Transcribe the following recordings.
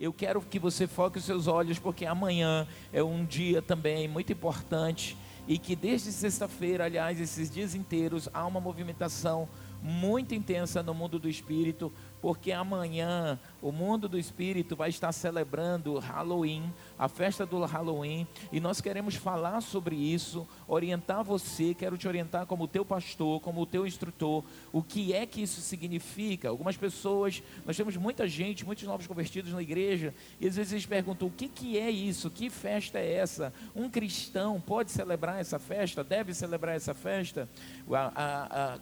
eu quero que você foque os seus olhos, porque amanhã é um dia também muito importante e que desde sexta-feira, aliás, esses dias inteiros, há uma movimentação muito intensa no mundo do espírito, porque amanhã o mundo do espírito vai estar celebrando Halloween, a festa do Halloween, e nós queremos falar sobre isso, orientar você, quero te orientar como teu pastor, como teu instrutor, o que é que isso significa. Algumas pessoas, nós temos muita gente, muitos novos convertidos na igreja, e às vezes eles perguntam: o que, que é isso? Que festa é essa? Um cristão pode celebrar essa festa? Deve celebrar essa festa?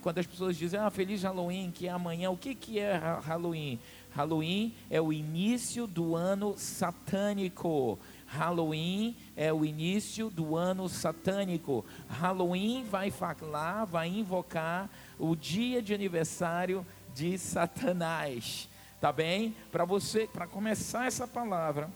Quando as pessoas dizem, ah, feliz Halloween, que é amanhã, o que, que é Halloween? Halloween é o início do ano satânico. Halloween é o início do ano satânico. Halloween vai falar, vai invocar o dia de aniversário de Satanás. Tá bem? Para você, para começar essa palavra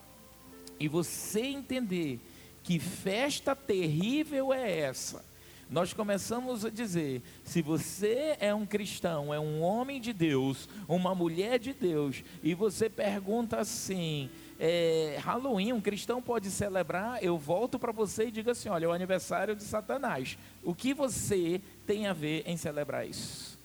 e você entender que festa terrível é essa nós começamos a dizer: se você é um cristão, é um homem de Deus, uma mulher de Deus, e você pergunta assim, é, Halloween, um cristão pode celebrar, eu volto para você e digo assim: olha, é o aniversário de Satanás. O que você tem a ver em celebrar isso?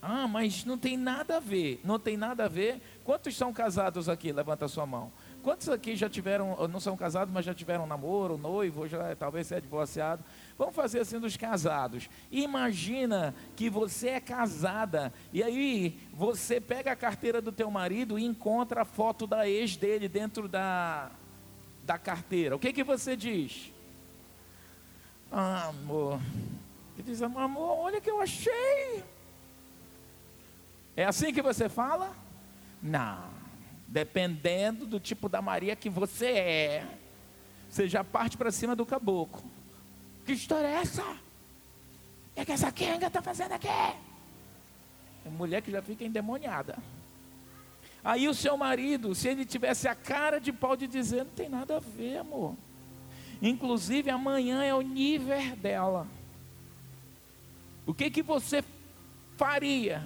Ah, mas não tem nada a ver. Não tem nada a ver. Quantos são casados aqui? Levanta a sua mão. Quantos aqui já tiveram, não são casados, mas já tiveram namoro, noivo, já, talvez seja divorciado? Vamos fazer assim dos casados. Imagina que você é casada e aí você pega a carteira do teu marido e encontra a foto da ex dele dentro da, da carteira. O que que você diz? Ah, amor. Ele diz, amor, olha que eu achei. É assim que você fala? Não. Dependendo do tipo da Maria que você é, você já parte para cima do caboclo. Que história é essa? É que essa Kenga está fazendo aqui? É mulher que já fica endemoniada. Aí o seu marido, se ele tivesse a cara de pau de dizer, não tem nada a ver, amor. Inclusive amanhã é o nível dela. O que que você faria?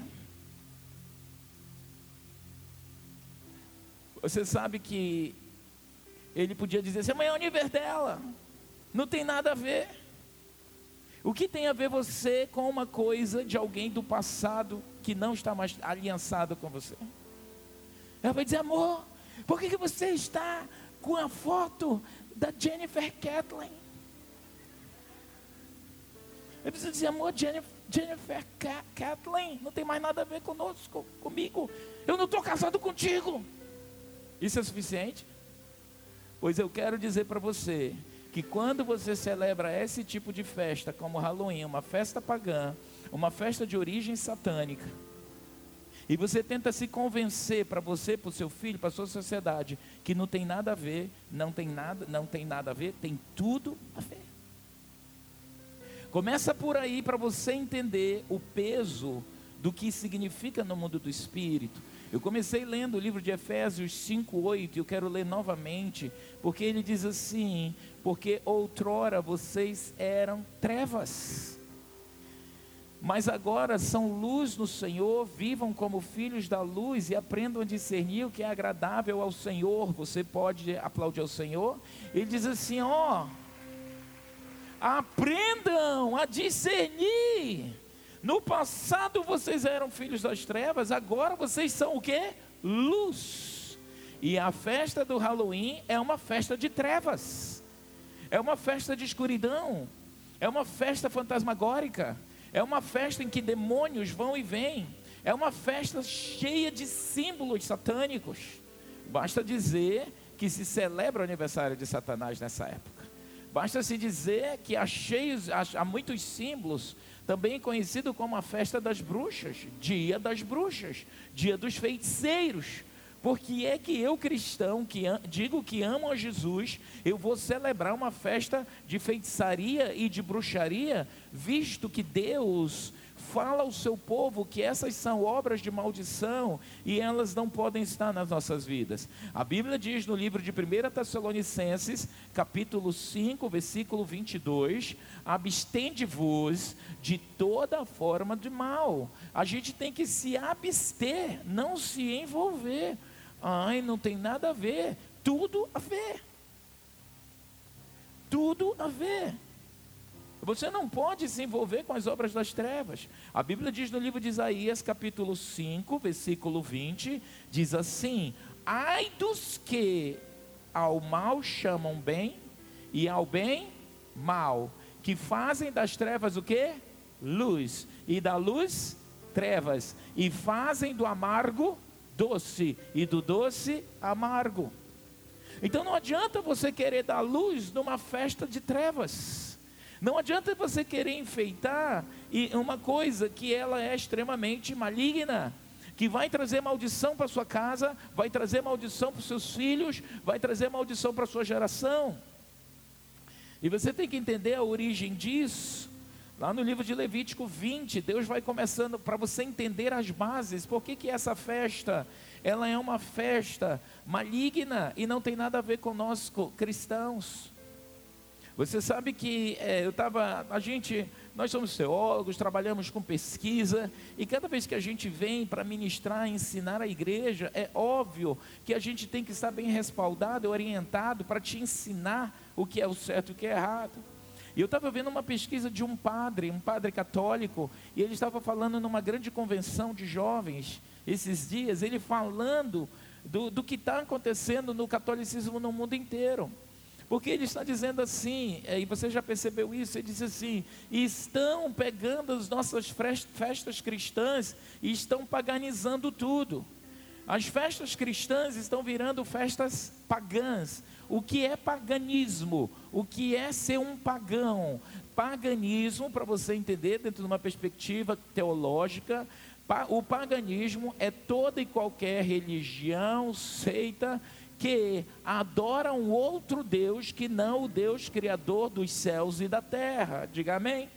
Você sabe que ele podia dizer assim: amanhã é o nível dela. Não tem nada a ver. O que tem a ver você com uma coisa de alguém do passado que não está mais aliançado com você? Ela vai dizer, amor, por que, que você está com a foto da Jennifer Kathleen? Eu preciso dizer, amor, Jennifer, Jennifer Kathleen não tem mais nada a ver conosco, comigo. Eu não estou casado contigo. Isso é suficiente? Pois eu quero dizer para você que quando você celebra esse tipo de festa, como Halloween, uma festa pagã, uma festa de origem satânica, e você tenta se convencer para você, para o seu filho, para a sua sociedade, que não tem nada a ver, não tem nada, não tem nada a ver, tem tudo a ver. Começa por aí para você entender o peso do que significa no mundo do espírito. Eu comecei lendo o livro de Efésios 5:8 e eu quero ler novamente, porque ele diz assim: "Porque outrora vocês eram trevas, mas agora são luz no Senhor, vivam como filhos da luz e aprendam a discernir o que é agradável ao Senhor". Você pode aplaudir ao Senhor? Ele diz assim: "Ó, aprendam a discernir no passado vocês eram filhos das trevas, agora vocês são o que? Luz. E a festa do Halloween é uma festa de trevas. É uma festa de escuridão. É uma festa fantasmagórica. É uma festa em que demônios vão e vêm. É uma festa cheia de símbolos satânicos. Basta dizer que se celebra o aniversário de Satanás nessa época. Basta se dizer que há, cheios, há muitos símbolos também conhecido como a festa das bruxas, dia das bruxas, dia dos feiticeiros. Porque é que eu, cristão, que digo que amo a Jesus, eu vou celebrar uma festa de feitiçaria e de bruxaria, visto que Deus fala ao seu povo que essas são obras de maldição e elas não podem estar nas nossas vidas. A Bíblia diz no livro de 1 Tessalonicenses, capítulo 5, versículo 22, abstende-vos de toda forma de mal. A gente tem que se abster, não se envolver. Ai, não tem nada a ver. Tudo a ver. Tudo a ver. Você não pode se envolver com as obras das trevas. A Bíblia diz no livro de Isaías, capítulo 5, versículo 20, diz assim: Ai dos que ao mal chamam bem e ao bem mal, que fazem das trevas o que? Luz, e da luz trevas, e fazem do amargo doce, e do doce amargo. Então não adianta você querer dar luz numa festa de trevas. Não adianta você querer enfeitar uma coisa que ela é extremamente maligna, que vai trazer maldição para sua casa, vai trazer maldição para os seus filhos, vai trazer maldição para a sua geração. E você tem que entender a origem disso. Lá no livro de Levítico 20, Deus vai começando para você entender as bases. Por que, que essa festa, ela é uma festa maligna e não tem nada a ver conosco cristãos. Você sabe que é, eu estava, a gente, nós somos teólogos, trabalhamos com pesquisa, e cada vez que a gente vem para ministrar, ensinar a igreja, é óbvio que a gente tem que estar bem respaldado, orientado para te ensinar o que é o certo e o que é errado. E eu estava vendo uma pesquisa de um padre, um padre católico, e ele estava falando numa grande convenção de jovens esses dias, ele falando do, do que está acontecendo no catolicismo no mundo inteiro. Porque ele está dizendo assim, é, e você já percebeu isso, ele diz assim: estão pegando as nossas festas cristãs e estão paganizando tudo. As festas cristãs estão virando festas pagãs. O que é paganismo? O que é ser um pagão? Paganismo, para você entender, dentro de uma perspectiva teológica, o paganismo é toda e qualquer religião, seita, que adora um outro Deus que não o Deus criador dos céus e da terra. Diga amém.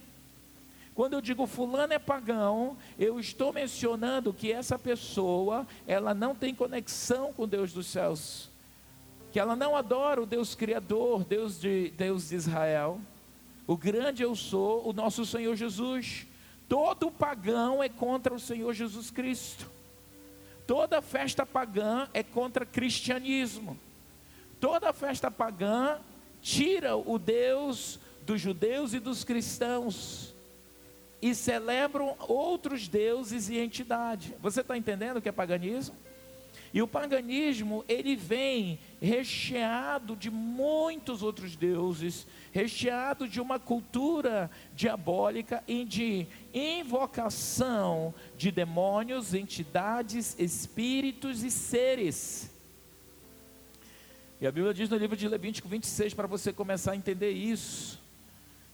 Quando eu digo fulano é pagão, eu estou mencionando que essa pessoa, ela não tem conexão com Deus dos céus que ela não adora o Deus Criador, Deus de, Deus de Israel. O grande eu sou, o nosso Senhor Jesus. Todo pagão é contra o Senhor Jesus Cristo. Toda festa pagã é contra cristianismo. Toda festa pagã tira o Deus dos judeus e dos cristãos e celebram outros deuses e entidades. Você está entendendo o que é paganismo? E o paganismo, ele vem recheado de muitos outros deuses, recheado de uma cultura diabólica e de invocação de demônios, entidades, espíritos e seres. E a Bíblia diz no livro de Levítico 26, para você começar a entender isso,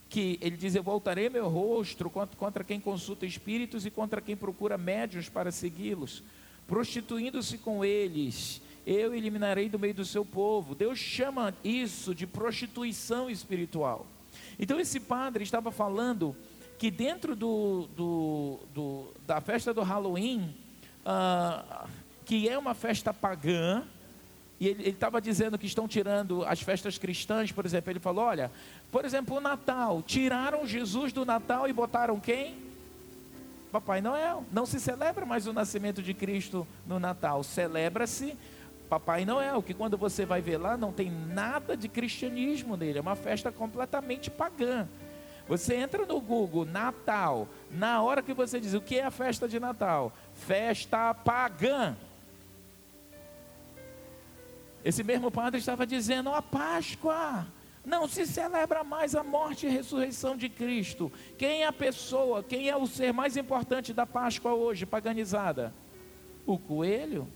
que ele diz: Eu voltarei meu rosto contra, quem consulta espíritos e contra quem procura médios para segui-los prostituindo-se com eles, eu eliminarei do meio do seu povo. Deus chama isso de prostituição espiritual. Então esse padre estava falando que dentro do, do, do da festa do Halloween, uh, que é uma festa pagã, e ele estava dizendo que estão tirando as festas cristãs, por exemplo. Ele falou: olha, por exemplo, o Natal, tiraram Jesus do Natal e botaram quem? Papai Noel. Não se celebra mais o nascimento de Cristo no Natal, celebra-se Papai Noel, que quando você vai ver lá não tem nada de cristianismo nele, é uma festa completamente pagã. Você entra no Google Natal, na hora que você diz o que é a festa de Natal? Festa pagã. Esse mesmo padre estava dizendo a Páscoa. Não se celebra mais a morte e ressurreição de Cristo. Quem é a pessoa, quem é o ser mais importante da Páscoa hoje, paganizada? O coelho.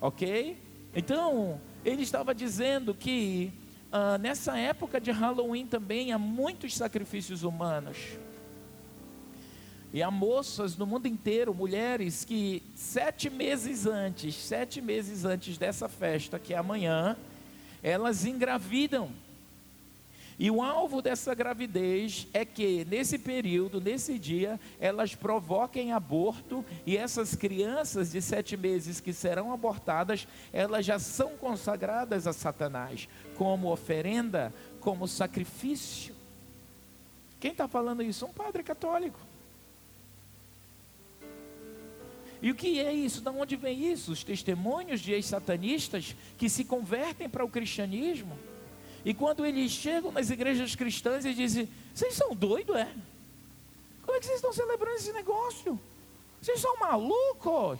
Ok? Então, ele estava dizendo que ah, nessa época de Halloween também há muitos sacrifícios humanos. E há moças no mundo inteiro, mulheres que sete meses antes, sete meses antes dessa festa, que é amanhã, elas engravidam. E o alvo dessa gravidez é que, nesse período, nesse dia, elas provoquem aborto e essas crianças de sete meses que serão abortadas, elas já são consagradas a Satanás como oferenda, como sacrifício. Quem está falando isso? Um padre católico. E o que é isso? Da onde vem isso? Os testemunhos de ex-satanistas que se convertem para o cristianismo. E quando eles chegam nas igrejas cristãs e dizem: Vocês são doidos, é? Como é que vocês estão celebrando esse negócio? Vocês são malucos?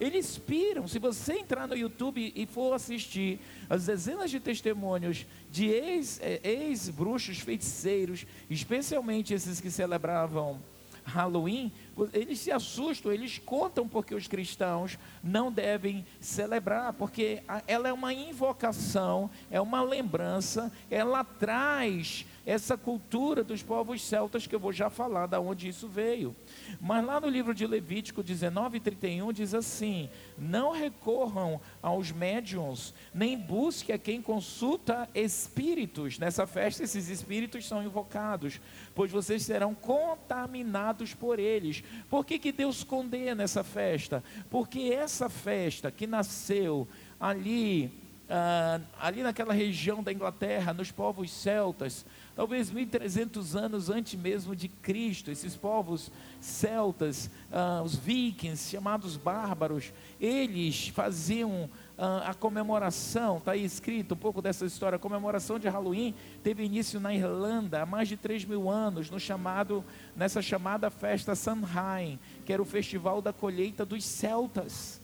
Eles piram. Se você entrar no YouTube e for assistir as dezenas de testemunhos de eh, ex-bruxos, ex feiticeiros, especialmente esses que celebravam Halloween, eles se assustam, eles contam porque os cristãos não devem celebrar, porque ela é uma invocação, é uma lembrança, ela traz essa cultura dos povos celtas que eu vou já falar da onde isso veio. Mas lá no livro de Levítico 19, 31 diz assim: Não recorram aos médiums, nem busque a quem consulta espíritos. Nessa festa, esses espíritos são invocados, pois vocês serão contaminados por eles. Por que, que Deus condena essa festa? Porque essa festa que nasceu ali, ah, ali naquela região da Inglaterra, nos povos celtas, talvez 1300 anos antes mesmo de Cristo, esses povos celtas, ah, os vikings, chamados bárbaros, eles faziam ah, a comemoração, está aí escrito um pouco dessa história, a comemoração de Halloween teve início na Irlanda há mais de 3 mil anos, no chamado, nessa chamada festa Samhain, que era o festival da colheita dos celtas.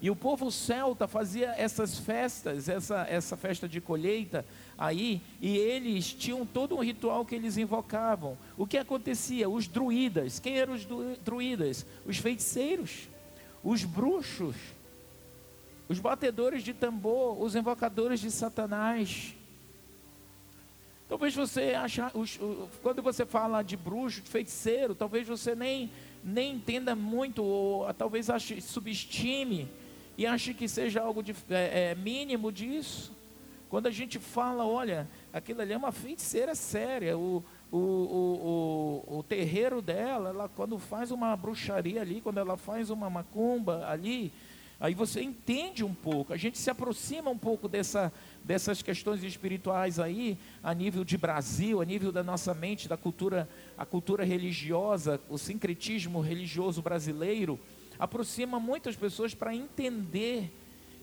E o povo celta fazia essas festas, essa, essa festa de colheita aí, e eles tinham todo um ritual que eles invocavam. O que acontecia? Os druidas, quem eram os druidas? Os feiticeiros, os bruxos, os batedores de tambor, os invocadores de Satanás. Talvez você ache, quando você fala de bruxo, de feiticeiro, talvez você nem, nem entenda muito, ou talvez ache, subestime e ache que seja algo de, é, é, mínimo disso. Quando a gente fala, olha, aquilo ali é uma feiticeira séria, o, o, o, o, terreiro dela, ela, quando faz uma bruxaria ali, quando ela faz uma macumba ali, aí você entende um pouco, a gente se aproxima um pouco dessa, dessas questões espirituais aí, a nível de Brasil, a nível da nossa mente, da cultura, a cultura religiosa, o sincretismo religioso brasileiro, aproxima muitas pessoas para entender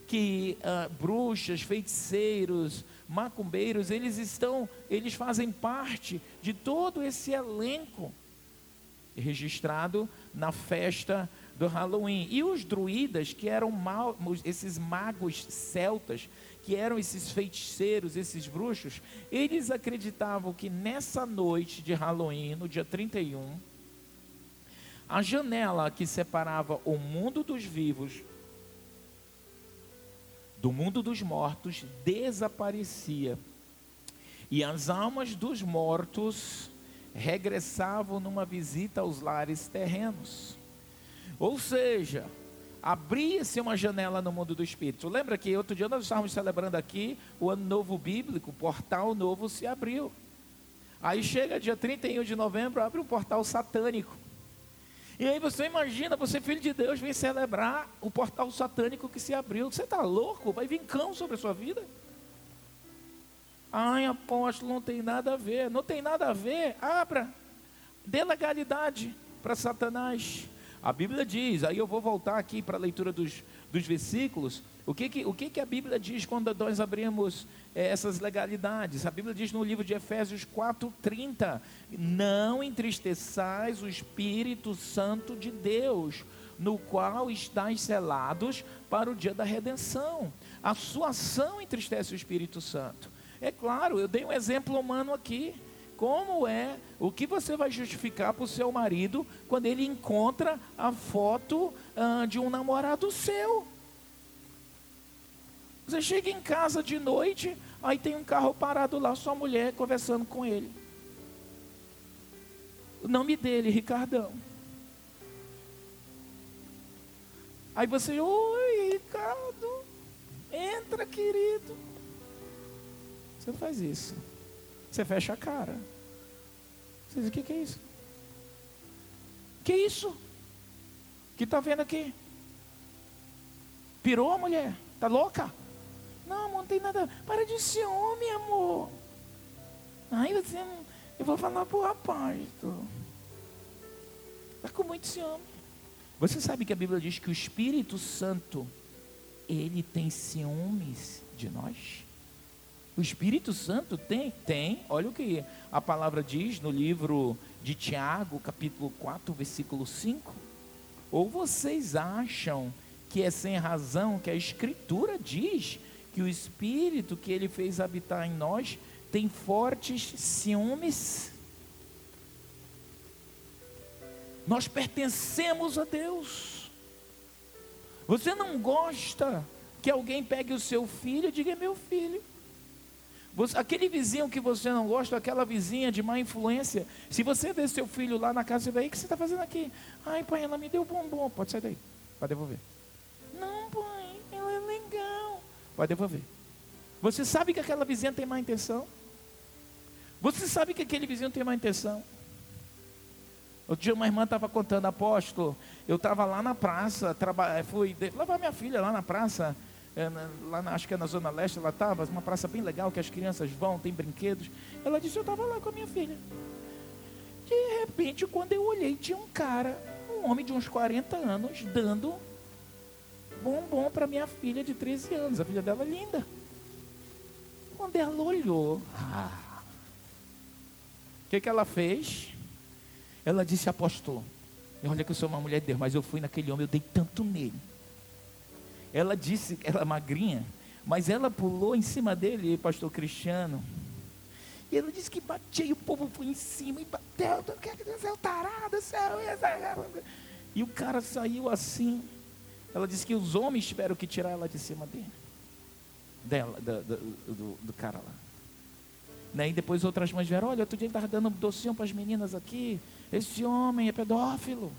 que uh, bruxas, feiticeiros, macumbeiros, eles estão, eles fazem parte de todo esse elenco registrado na festa do Halloween. E os druidas, que eram esses magos celtas, que eram esses feiticeiros, esses bruxos, eles acreditavam que nessa noite de Halloween, no dia 31, a janela que separava o mundo dos vivos do mundo dos mortos desaparecia. E as almas dos mortos regressavam numa visita aos lares terrenos. Ou seja, abria-se uma janela no mundo do espírito. Lembra que outro dia nós estávamos celebrando aqui o ano novo bíblico, o portal novo se abriu. Aí chega dia 31 de novembro, abre um portal satânico. E aí você imagina, você filho de Deus, vem celebrar o portal satânico que se abriu. Você está louco? Vai vir cão sobre a sua vida? Ai, apóstolo, não tem nada a ver. Não tem nada a ver. Abra. Dê legalidade para Satanás. A Bíblia diz, aí eu vou voltar aqui para a leitura dos, dos versículos. O que, que, o que, que a Bíblia diz quando nós abrimos é, essas legalidades? A Bíblia diz no livro de Efésios 4,30: Não entristeçais o Espírito Santo de Deus, no qual estáis selados para o dia da redenção. A sua ação entristece o Espírito Santo. É claro, eu dei um exemplo humano aqui. Como é, o que você vai justificar para o seu marido quando ele encontra a foto ah, de um namorado seu? Você chega em casa de noite, aí tem um carro parado lá, sua mulher conversando com ele. O nome dele, Ricardão. Aí você, oi, Ricardo, entra, querido. Você não faz isso. Você fecha a cara. Você diz, o que, que é isso? Que isso? Que está vendo aqui? Pirou a mulher? Está louca? Não, amor, não tem nada. Para de homem, amor. Ai, você não. Eu vou falar pro rapaz. Tô. Tá com muito ciúme. Você sabe que a Bíblia diz que o Espírito Santo, ele tem ciúmes de nós? O Espírito Santo tem? Tem. Olha o que a palavra diz no livro de Tiago, capítulo 4, versículo 5. Ou vocês acham que é sem razão que a Escritura diz que o Espírito que ele fez habitar em nós tem fortes ciúmes? Nós pertencemos a Deus. Você não gosta que alguém pegue o seu filho e diga: é meu filho. Você, aquele vizinho que você não gosta, aquela vizinha de má influência, se você vê seu filho lá na casa, você vai, o que você está fazendo aqui? Ai, pai, ela me deu bombom. Pode sair daí, pode devolver. Pode devolver. Você sabe que aquela vizinha tem má intenção? Você sabe que aquele vizinho tem má intenção? Outro dia uma irmã estava contando, apóstolo, eu estava lá na praça, traba, fui levar minha filha lá na praça, é, lá na, acho que é na Zona Leste, ela estava, uma praça bem legal, que as crianças vão, tem brinquedos. Ela disse, eu estava lá com a minha filha. De repente, quando eu olhei, tinha um cara, um homem de uns 40 anos, dando bombom para minha filha de 13 anos. A filha dela é linda. Quando ela olhou, ah, o que, que ela fez? Ela disse, apóstolo, olha que eu sou uma mulher de Deus, mas eu fui naquele homem, eu dei tanto nele. Ela disse, ela é magrinha, mas ela pulou em cima dele, pastor Cristiano. E ela disse que batia e o povo foi em cima e bateu, seu tarado, seu... E o cara saiu assim. Ela disse que os homens tiveram que tirar ela de cima dele. Dela, do, do, do, cara lá. Né? E depois outras mães vieram, olha, outro dia ele estava dando docinho para as meninas aqui. Esse homem é pedófilo.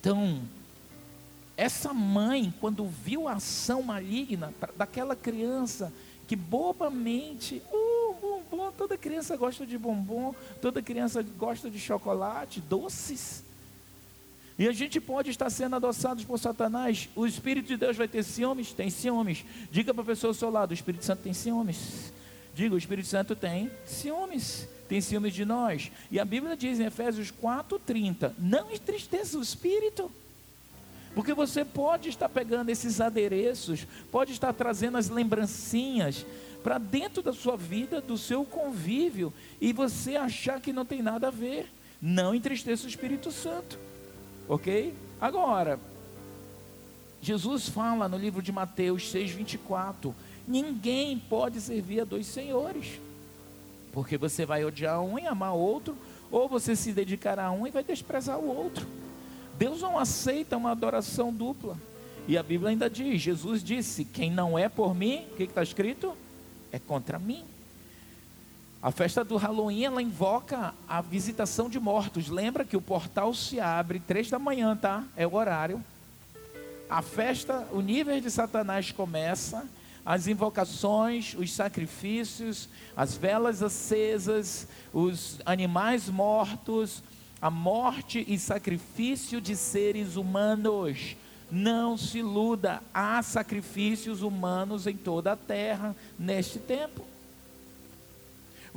Então, essa mãe, quando viu a ação maligna daquela criança que bobamente, uh, bombom, toda criança gosta de bombom, toda criança gosta de chocolate, doces. E a gente pode estar sendo adoçados por Satanás. O Espírito de Deus vai ter ciúmes? Tem ciúmes. Diga para a pessoa ao seu lado: o Espírito Santo tem ciúmes. Diga, o Espírito Santo tem ciúmes, tem ciúmes de nós. E a Bíblia diz em Efésios 4,30: não entristeça o Espírito. Porque você pode estar pegando esses adereços, pode estar trazendo as lembrancinhas para dentro da sua vida, do seu convívio, e você achar que não tem nada a ver. Não entristeça o Espírito Santo. Ok? Agora, Jesus fala no livro de Mateus 6,24 Ninguém pode servir a dois senhores, porque você vai odiar um e amar o outro, ou você se dedicará a um e vai desprezar o outro. Deus não aceita uma adoração dupla. E a Bíblia ainda diz: Jesus disse: Quem não é por mim, o que está escrito? É contra mim. A festa do Halloween ela invoca a visitação de mortos. Lembra que o portal se abre três da manhã, tá? É o horário. A festa, o nível de Satanás começa as invocações, os sacrifícios, as velas acesas, os animais mortos, a morte e sacrifício de seres humanos. Não se iluda, há sacrifícios humanos em toda a terra neste tempo.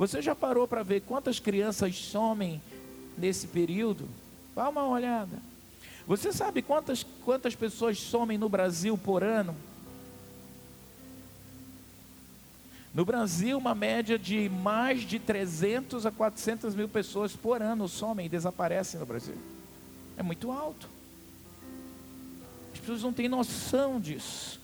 Você já parou para ver quantas crianças somem nesse período? Dá uma olhada. Você sabe quantas, quantas pessoas somem no Brasil por ano? No Brasil, uma média de mais de 300 a 400 mil pessoas por ano somem e desaparecem no Brasil. É muito alto. As pessoas não têm noção disso.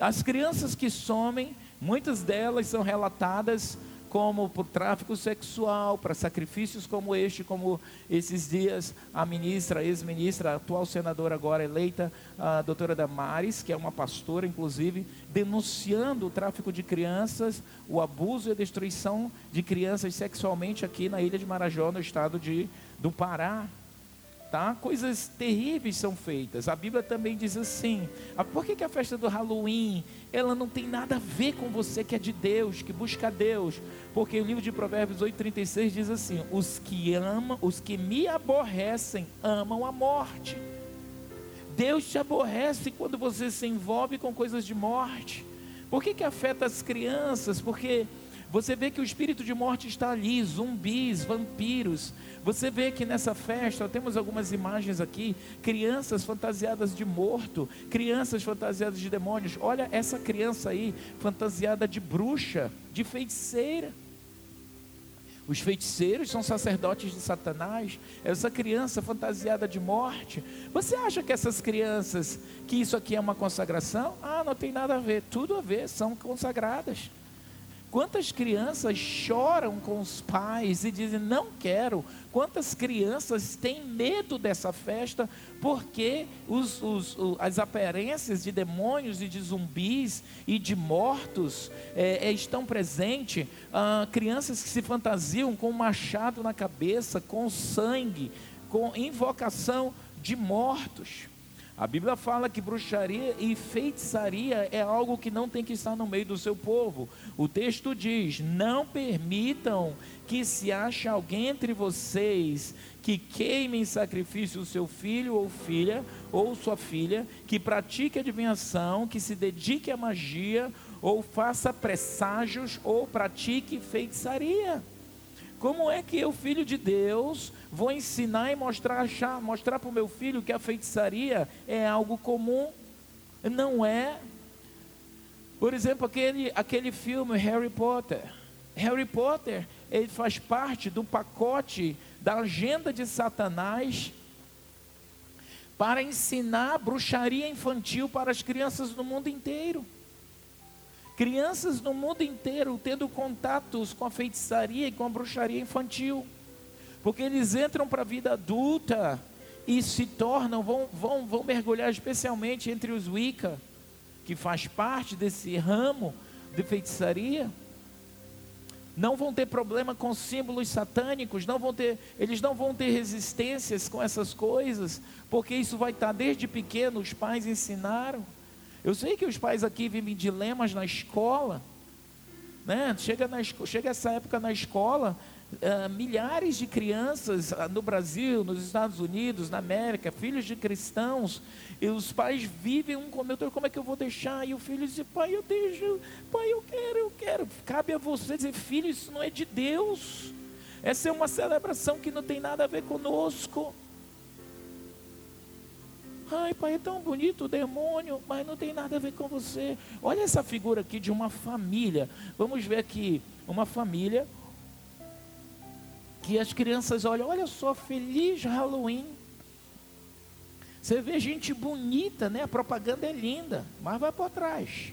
As crianças que somem, muitas delas são relatadas como por tráfico sexual, para sacrifícios como este, como esses dias a ministra, ex-ministra, atual senadora agora eleita, a doutora Damares, que é uma pastora, inclusive, denunciando o tráfico de crianças, o abuso e a destruição de crianças sexualmente aqui na ilha de Marajó, no estado de, do Pará tá? Coisas terríveis são feitas. A Bíblia também diz assim: ah, por que, que a festa do Halloween ela não tem nada a ver com você que é de Deus, que busca Deus? Porque o livro de Provérbios 8:36 diz assim: os que amam, os que me aborrecem, amam a morte. Deus te aborrece quando você se envolve com coisas de morte. Por que, que afeta as crianças? Porque Você vê que o espírito de morte está ali, zumbis, vampiros. Você vê que nessa festa, temos algumas imagens aqui, crianças fantasiadas de morto, crianças fantasiadas de demônios. Olha essa criança aí, fantasiada de bruxa, de feiticeira. Os feiticeiros são sacerdotes de Satanás. Essa criança fantasiada de morte. Você acha que essas crianças, que isso aqui é uma consagração? Ah, não tem nada a ver. Tudo a ver, são consagradas. Quantas crianças choram com os pais e dizem não quero? Quantas crianças têm medo dessa festa porque os, os, as aparências de demônios e de zumbis e de mortos é, é, estão presentes? Ah, crianças que se fantasiam com um machado na cabeça, com sangue, com invocação de mortos. A Bíblia fala que bruxaria e feitiçaria é algo que não tem que estar no meio do seu povo. O texto diz: Não permitam que se ache alguém entre vocês que queime em sacrifício o seu filho ou filha, ou sua filha, que pratique adivinhação, que se dedique à magia, ou faça presságios, ou pratique feitiçaria. Como é que eu, filho de Deus, vou ensinar e mostrar, mostrar para o meu filho que a feitiçaria é algo comum? Não é. Por exemplo, aquele, aquele filme Harry Potter. Harry Potter, ele faz parte do pacote da agenda de Satanás para ensinar bruxaria infantil para as crianças do mundo inteiro. Crianças no mundo inteiro tendo contatos com a feitiçaria e com a bruxaria infantil. Porque eles entram para a vida adulta e se tornam, vão, vão, vão mergulhar especialmente entre os Wicca, que faz parte desse ramo de feitiçaria. Não vão ter problema com símbolos satânicos, não vão ter, eles não vão ter resistências com essas coisas, porque isso vai estar desde pequeno, os pais ensinaram. Eu sei que os pais aqui vivem dilemas na escola, né? Chega, na, chega essa época na escola, uh, milhares de crianças uh, no Brasil, nos Estados Unidos, na América, filhos de cristãos, e os pais vivem um com o outro, como é que eu vou deixar? E o filho diz, pai, eu deixo, pai, eu quero, eu quero. Cabe a você dizer, filho, isso não é de Deus. Essa é uma celebração que não tem nada a ver conosco. Ai, pai, é tão bonito o demônio, mas não tem nada a ver com você. Olha essa figura aqui de uma família. Vamos ver aqui, uma família que as crianças olham, olha só, feliz Halloween. Você vê gente bonita, né? A propaganda é linda, mas vai por trás.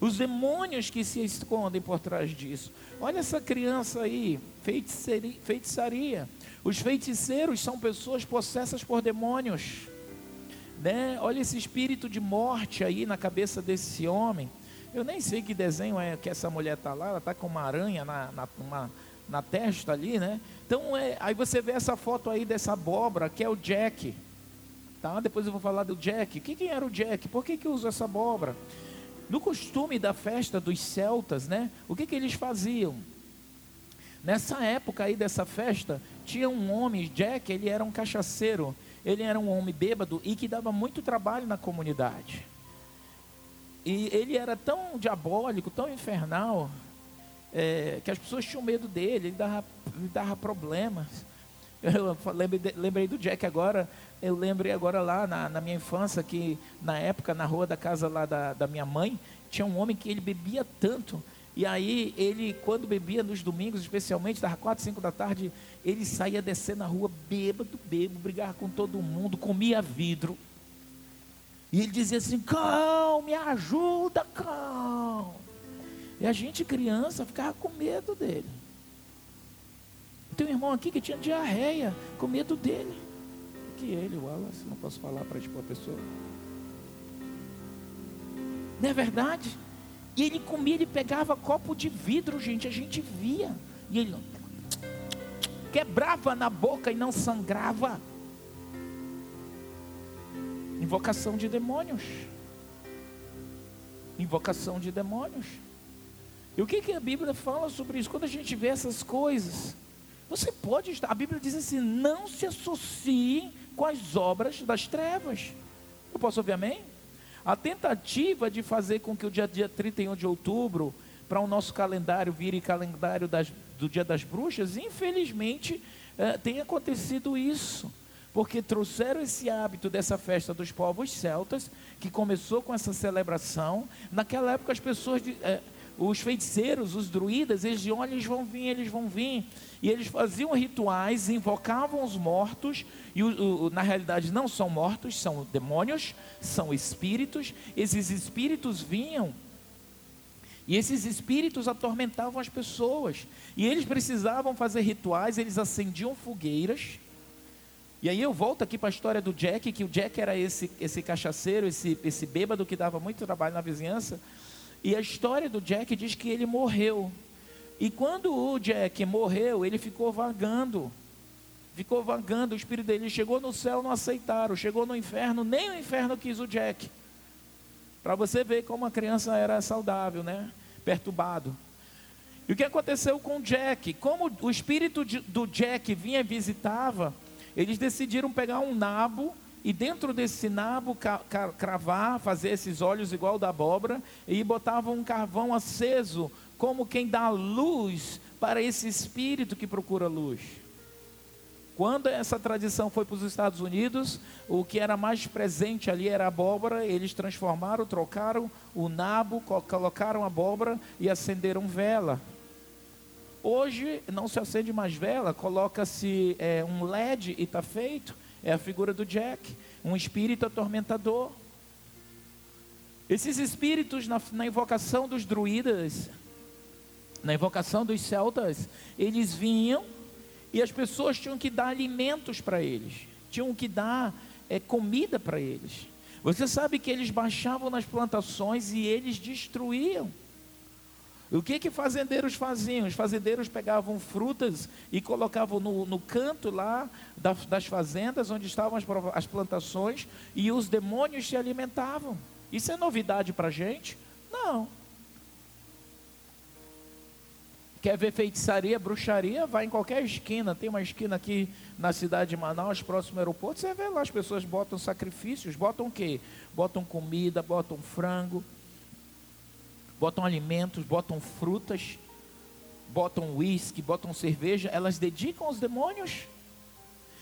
Os demônios que se escondem por trás disso. Olha essa criança aí, feitiçaria. Os feiticeiros são pessoas possessas por demônios. Né? Olha esse espírito de morte aí na cabeça desse homem. Eu nem sei que desenho é que essa mulher está lá, ela está com uma aranha na, na, uma, na testa ali, né? Então, é, aí você vê essa foto aí dessa abóbora, que é o Jack. Tá? Depois eu vou falar do Jack. O que, que era o Jack? Por que, que usa essa abóbora? No costume da festa dos celtas, né? O que, que eles faziam? Nessa época aí dessa festa, tinha um homem, Jack, ele era um cachaceiro ele era um homem bêbado e que dava muito trabalho na comunidade. E ele era tão diabólico, tão infernal, é, que as pessoas tinham medo dele, ele dava, ele dava problemas. Eu lembrei, do Jack agora, eu lembrei agora lá na, na, minha infância, que na época, na rua da casa lá da, da minha mãe, tinha um homem que ele bebia tanto, e aí ele, quando bebia nos domingos, especialmente, das quatro, cinco da tarde, ele saía descer na rua bêbado, bêbado, brigava com todo mundo, comia vidro. E ele dizia assim, cão, me ajuda, cão. E a gente, criança, ficava com medo dele. Tem um irmão aqui que tinha diarreia, com medo dele. Que ele, o Wallace, não posso falar para expor a pessoa. Não é verdade? E ele comia, ele pegava copo de vidro, gente, a gente via. E ele quebrava na boca e não sangrava. Invocação de demônios. Invocação de demônios. E o que, que a Bíblia fala sobre isso? Quando a gente vê essas coisas, você pode estar. A Bíblia diz assim: não se associe com as obras das trevas. Eu posso ouvir amém? A tentativa de fazer com que o dia, dia 31 de outubro para o nosso calendário vire calendário das, do Dia das Bruxas, infelizmente é, tem acontecido isso. Porque trouxeram esse hábito dessa festa dos povos celtas, que começou com essa celebração. Naquela época, as pessoas, é, os feiticeiros, os druidas, eles diziam: eles vão vir, eles vão vir. E eles faziam rituais, invocavam os mortos, e o, o, na realidade não são mortos, são demônios, são espíritos. Esses espíritos vinham e esses espíritos atormentavam as pessoas. E eles precisavam fazer rituais, eles acendiam fogueiras. E aí eu volto aqui para a história do Jack, que o Jack era esse, esse cachaceiro, esse, esse bêbado que dava muito trabalho na vizinhança. E a história do Jack diz que ele morreu. E quando o Jack morreu, ele ficou vagando. Ficou vagando, o espírito dele chegou no céu, não aceitaram. Chegou no inferno, nem o inferno quis o Jack. Para você ver como a criança era saudável, né? perturbado. E o que aconteceu com o Jack? Como o espírito do Jack vinha e visitava, eles decidiram pegar um nabo e dentro desse nabo cravar, fazer esses olhos igual da abóbora e botavam um carvão aceso, como quem dá luz para esse espírito que procura luz. Quando essa tradição foi para os Estados Unidos, o que era mais presente ali era a abóbora, eles transformaram, trocaram o nabo, colocaram a abóbora e acenderam vela. Hoje não se acende mais vela, coloca-se é, um LED e está feito. É a figura do Jack, um espírito atormentador. Esses espíritos na, na invocação dos druidas, na invocação dos celtas, eles vinham e as pessoas tinham que dar alimentos para eles, tinham que dar é, comida para eles. Você sabe que eles baixavam nas plantações e eles destruíam. O que que fazendeiros faziam? Os fazendeiros pegavam frutas e colocavam no, no canto lá das, das, fazendas onde estavam as, as plantações e os demônios se alimentavam. Isso é novidade para a gente? Não. Quer ver feitiçaria, bruxaria? Vai em qualquer esquina. Tem uma esquina aqui na cidade de Manaus, próximo ao aeroporto. Você vê lá, as pessoas botam sacrifícios. Botam o quê? Botam comida, botam frango, botam alimentos, botam frutas, botam uísque, botam cerveja. Elas dedicam aos demônios.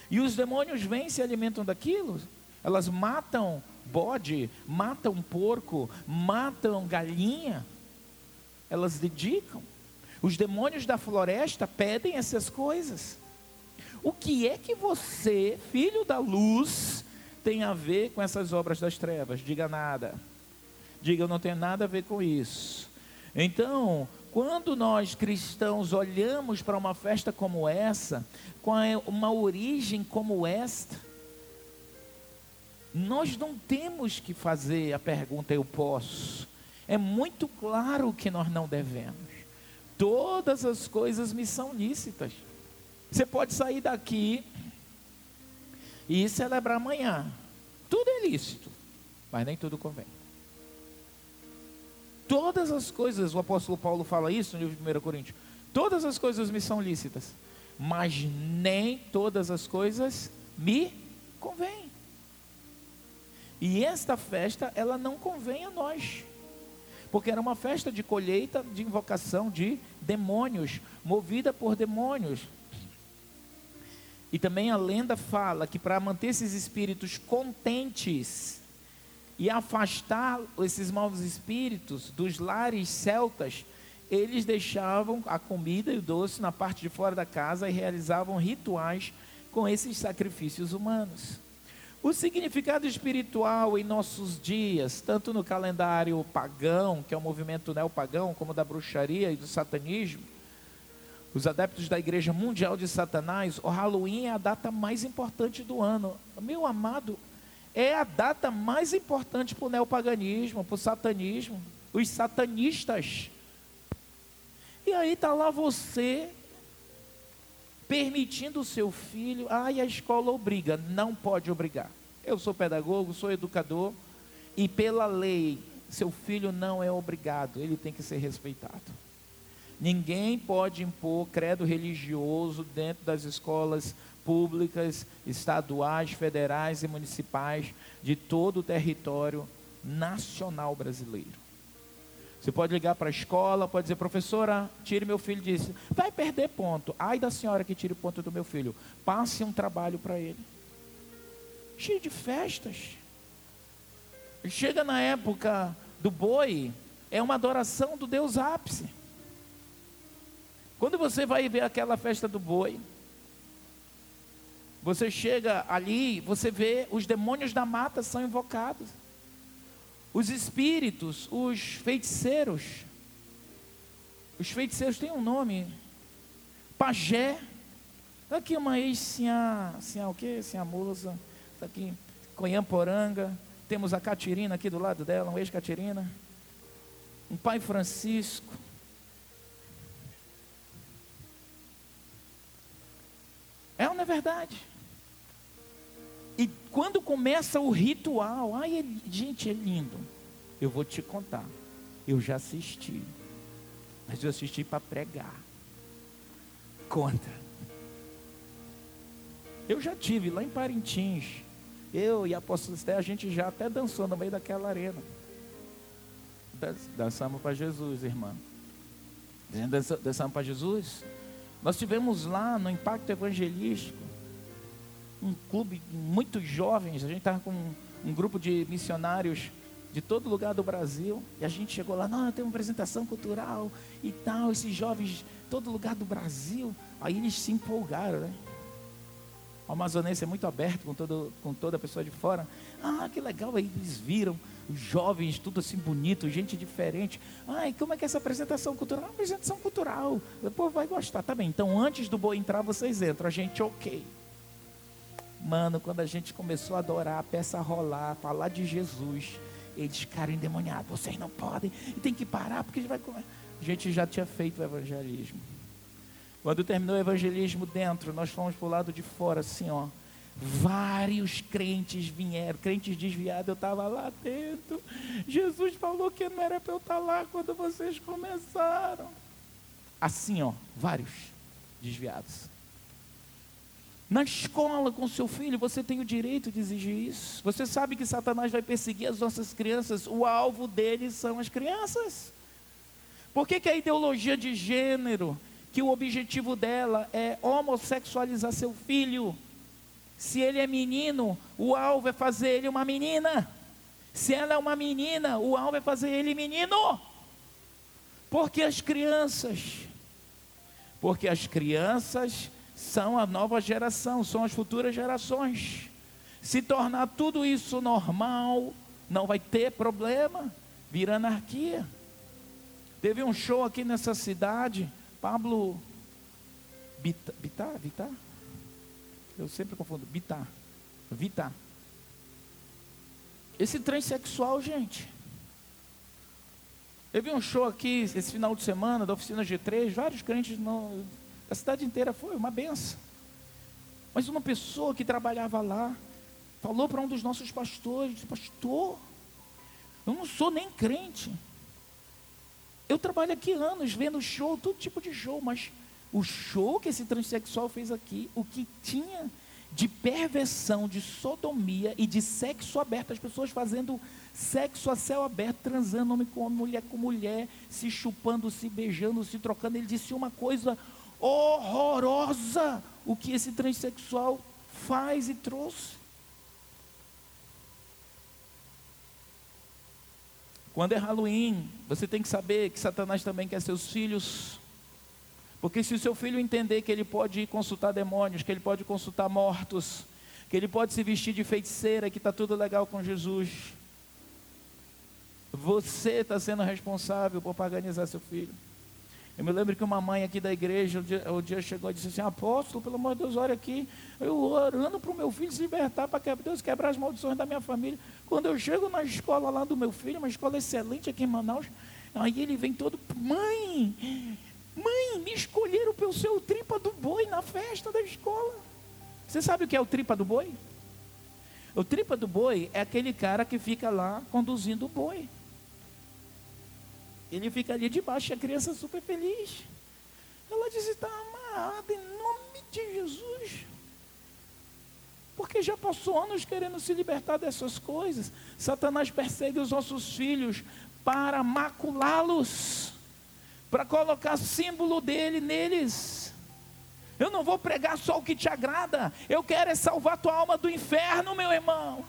E os demônios vêm e se alimentam daquilo. Elas matam bode, matam porco, matam galinha. Elas dedicam. Os demônios da floresta pedem essas coisas. O que é que você, filho da luz, tem a ver com essas obras das trevas? Diga nada. Diga, eu não tenho nada a ver com isso. Então, quando nós cristãos olhamos para uma festa como essa, com uma origem como esta, nós não temos que fazer a pergunta eu posso. É muito claro que nós não devemos todas as coisas me são lícitas. Você pode sair daqui e celebrar amanhã. Tudo é lícito, mas nem tudo convém. Todas as coisas, o apóstolo Paulo fala isso no livro de 1 Coríntios. Todas as coisas me são lícitas, mas nem todas as coisas me convêm. E esta festa, ela não convém a nós porque era uma festa de colheita, de invocação de demônios, movida por demônios. E também a lenda fala que para manter esses espíritos contentes e afastar esses maus espíritos dos lares celtas, eles deixavam a comida e o doce na parte de fora da casa e realizavam rituais com esses sacrifícios humanos. O significado espiritual em nossos dias, tanto no calendário pagão, que é o movimento neopagão, como da bruxaria e do satanismo, os adeptos da Igreja Mundial de Satanás, o Halloween é a data mais importante do ano. Meu amado, é a data mais importante para o neopaganismo, para o satanismo, os satanistas. E aí está lá você permitindo o seu filho, ah, e a escola obriga, não pode obrigar. Eu sou pedagogo, sou educador, e pela lei, seu filho não é obrigado, ele tem que ser respeitado. Ninguém pode impor credo religioso dentro das escolas públicas, estaduais, federais e municipais de todo o território nacional brasileiro. Você pode ligar para a escola, pode dizer, professora, tire meu filho disso. Vai perder ponto. Ai da senhora que tire ponto do meu filho. Passe um trabalho para ele. Cheio de festas. Chega na época do boi, é uma adoração do Deus ápice. Quando você vai ver aquela festa do boi, você chega ali, você vê os demônios da mata são invocados. Os espíritos, os feiticeiros. Os feiticeiros têm um nome. Pajé. Está aqui uma ex-sinha, sinha o quê? Sinha Musa. Está aqui, Conhamporanga. Temos a Catirina aqui do lado dela, um ex-Catirina. Um pai Francisco. Verdade? E quando começa o ritual, ai, é, gente, é lindo. Eu vou te contar. Eu já assisti. Mas eu assisti para pregar. Conta. Eu já tive lá em Parintins. Eu e a apóstolo a gente já até dançou no meio daquela arena. Dançamos para Jesus, irmã. Dançamos para Jesus. Nós tivemos lá no Impacto Evangelístico um clube muito jovens, a gente estava com um, um, grupo de missionários de todo lugar do Brasil, e a gente chegou lá, não, tem uma apresentação cultural e tal, esses jovens, todo lugar do Brasil, aí eles se empolgaram, né? O amazonense é muito aberto com, todo, com toda a pessoa de fora. Ah, que legal, aí eles viram os jovens, tudo assim bonito, gente diferente. Ai, como é que é essa apresentação cultural? Uma apresentação cultural. O povo vai gostar. Tá bem, então antes do boi entrar, vocês entram. A gente, ok. Mano, quando a gente começou a adorar, a peça rolar, falar de Jesus, eles ficaram endemoniados. Vocês não podem, e tem que parar, porque a gente vai comer. A gente já tinha feito o evangelismo. Quando terminou o evangelismo dentro, nós fomos para o lado de fora, assim, ó. Vários crentes vieram, crentes desviados, eu estava lá dentro. Jesus falou que não era para eu estar tá lá quando vocês começaram. Assim, ó, vários desviados. Na escola com seu filho, você tem o direito de exigir isso. Você sabe que Satanás vai perseguir as nossas crianças, o alvo deles são as crianças. Por que, que a ideologia de gênero, que o objetivo dela é homossexualizar seu filho? Se ele é menino, o alvo é fazer ele uma menina. Se ela é uma menina, o alvo é fazer ele menino. Porque as crianças, porque as crianças são a nova geração, são as futuras gerações. Se tornar tudo isso normal, não vai ter problema, vira anarquia. Teve um show aqui nessa cidade, Pablo Bitar, Vitar? Eu sempre confundo, Bitar, Vitar. Esse transexual, gente. Teve um show aqui esse final de semana da oficina G3, vários crentes não, a cidade inteira foi uma benção. Mas uma pessoa que trabalhava lá falou para um dos nossos pastores: Pastor, eu não sou nem crente. Eu trabalho aqui anos vendo show, todo tipo de show, mas o show que esse transexual fez aqui, o que tinha de perversão, de sodomia e de sexo aberto, as pessoas fazendo sexo a céu aberto, transando homem com homem, mulher com mulher, se chupando, se beijando, se trocando. Ele disse uma coisa horrorosa o que esse transexual faz e trouxe. Quando é Halloween, você tem que saber que Satanás também quer seus filhos. Porque se o seu filho entender que ele pode ir consultar demônios, que ele pode consultar mortos, que ele pode se vestir de feiticeira, que está tudo legal com Jesus, você está sendo responsável por paganizar seu filho. Eu me lembro que uma mãe aqui da igreja, o dia, o dia chegou e disse assim: Apóstolo, pelo amor de Deus, olha aqui. Eu orando para o meu filho se libertar, para que Deus quebrar as maldições da minha família. Quando eu chego na escola lá do meu filho, uma escola excelente aqui em Manaus, aí ele vem todo: Mãe, mãe, me escolheram pelo seu tripa do boi na festa da escola. Você sabe o que é o tripa do boi? O tripa do boi é aquele cara que fica lá conduzindo o boi. Ele fica ali debaixo, a criança super feliz. Ela diz: está amarrada em nome de Jesus. Porque já passou anos querendo se libertar dessas coisas. Satanás persegue os nossos filhos para maculá-los, para colocar símbolo dele neles. Eu não vou pregar só o que te agrada, eu quero é salvar tua alma do inferno, meu irmão.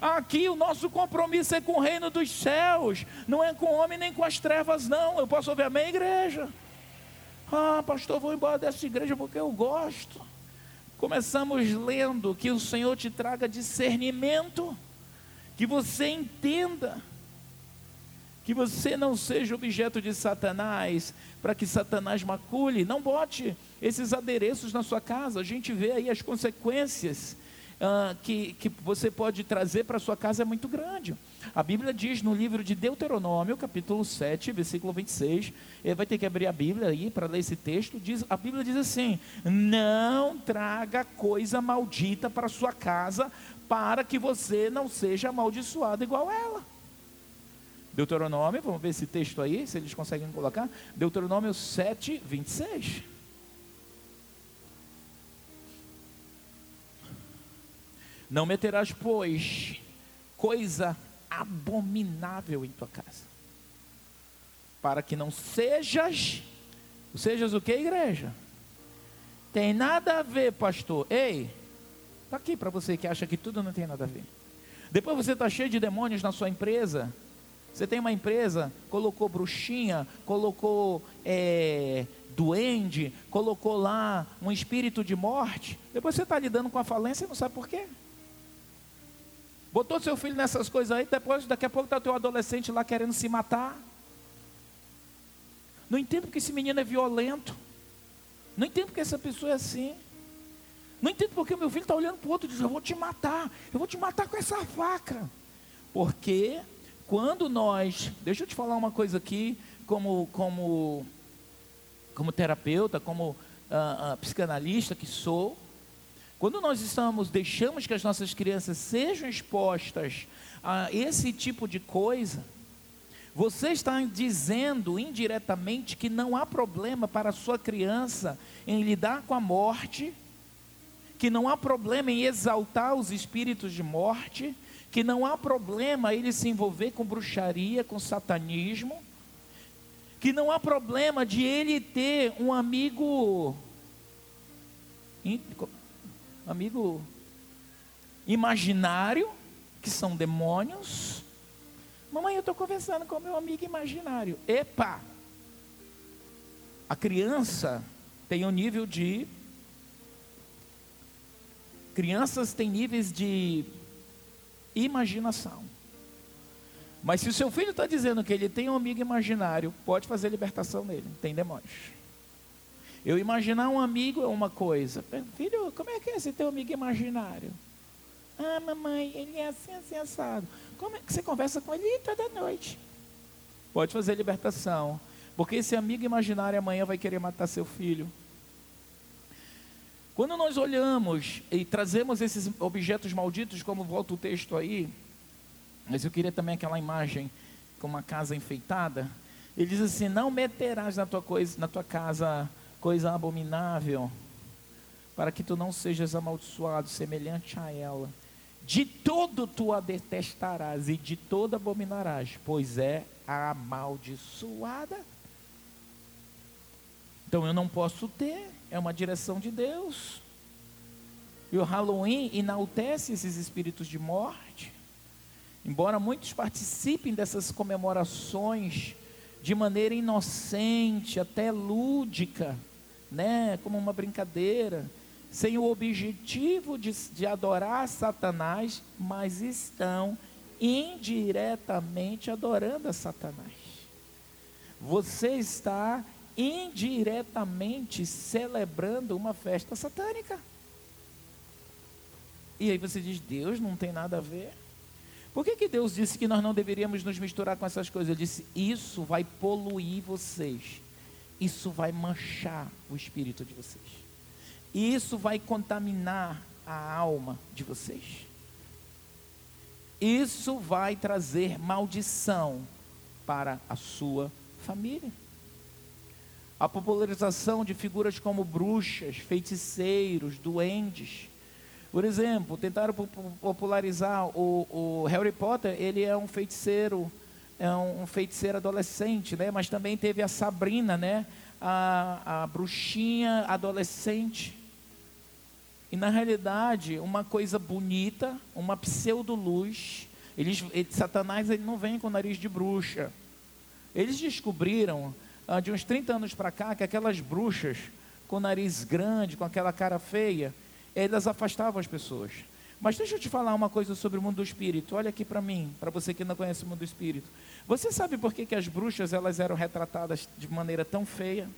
Aqui o nosso compromisso é com o reino dos céus, não é com o homem nem com as trevas, não. Eu posso ouvir a minha igreja. Ah, pastor, vou embora dessa igreja porque eu gosto. Começamos lendo que o Senhor te traga discernimento, que você entenda, que você não seja objeto de Satanás, para que Satanás macule. Não bote esses adereços na sua casa. A gente vê aí as consequências uh, que, que você pode trazer para a sua casa é muito grande. A Bíblia diz no livro de Deuteronômio, capítulo 7, versículo 26, ele vai ter que abrir a Bíblia aí para ler esse texto, diz, a Bíblia diz assim, não traga coisa maldita para sua casa, para que você não seja amaldiçoado igual ela. Deuteronômio, vamos ver esse texto aí, se eles conseguem colocar, Deuteronômio 7, 26. Não meterás, pois, coisa abominável em tua casa, para que não sejas, sejas o que, igreja? Tem nada a ver, pastor. Ei, está aqui para você que acha que tudo não tem nada a ver. Depois você está cheio de demônios na sua empresa. Você tem uma empresa, colocou bruxinha, colocou é, duende, colocou lá um espírito de morte. Depois você está lidando com a falência e não sabe por quê. Botou seu filho nessas coisas aí, depois, daqui a pouco está o teu adolescente lá querendo se matar. Não entendo porque esse menino é violento. Não entendo porque essa pessoa é assim. Não entendo porque o meu filho está olhando para o outro e diz: Eu vou te matar, eu vou te matar com essa faca. Porque quando nós, deixa eu te falar uma coisa aqui, como, como, como terapeuta, como uh, uh, psicanalista que sou, quando nós estamos, deixamos que as nossas crianças sejam expostas a esse tipo de coisa, você está dizendo indiretamente que não há problema para a sua criança em lidar com a morte, que não há problema em exaltar os espíritos de morte, que não há problema ele se envolver com bruxaria, com satanismo, que não há problema de ele ter um amigo amigo imaginário, que são demônios. Mamãe, eu estou conversando com meu amigo imaginário. Epa! A criança tem um nível de. Crianças têm níveis de imaginação. Mas se o seu filho está dizendo que ele tem um amigo imaginário, pode fazer libertação nele, tem demônios. Eu imaginar um amigo é uma coisa. Filho, como é que é esse teu amigo imaginário? Ah, mamãe, ele é assim, assim, assado. Como é que você conversa com ele toda noite? Pode fazer libertação. Porque esse amigo imaginário amanhã vai querer matar seu filho. Quando nós olhamos e trazemos esses objetos malditos, como volta o texto aí, mas eu queria também aquela imagem com uma casa enfeitada. Ele diz assim: Não meterás na tua, coisa, na tua casa coisa abominável, para que tu não sejas amaldiçoado semelhante a ela. De todo tu a detestarás e de todo abominarás, pois é amaldiçoada. Então eu não posso ter, é uma direção de Deus. E o Halloween enaltece esses espíritos de morte. Embora muitos participem dessas comemorações de maneira inocente, até lúdica, né, como uma brincadeira, sem o objetivo de, de adorar Satanás, mas estão indiretamente adorando a Satanás. Você está indiretamente celebrando uma festa satânica. E aí você diz: Deus não tem nada a ver. Por que, que Deus disse que nós não deveríamos nos misturar com essas coisas? Ele disse: Isso vai poluir vocês isso vai manchar o espírito de vocês. Isso vai contaminar a alma de vocês. Isso vai trazer maldição para a sua família. A popularização de figuras como bruxas, feiticeiros, duendes, Por exemplo, tentaram popularizar o, o Harry Potter, ele é um feiticeiro, é um, um feiticeiro adolescente, né? Mas também teve a Sabrina, né? A, a bruxinha adolescente. E na realidade, uma coisa bonita, uma pseudo-luz. Eles, ele, Satanás ele não vem com o nariz de bruxa. Eles descobriram, de uns 30 anos para cá, que aquelas bruxas com nariz grande, com aquela cara feia, elas afastavam as pessoas. Mas deixa eu te falar uma coisa sobre o mundo do espírito. Olha aqui para mim, para você que não conhece o mundo do espírito. Você sabe por que, que as bruxas elas eram retratadas de maneira tão feia?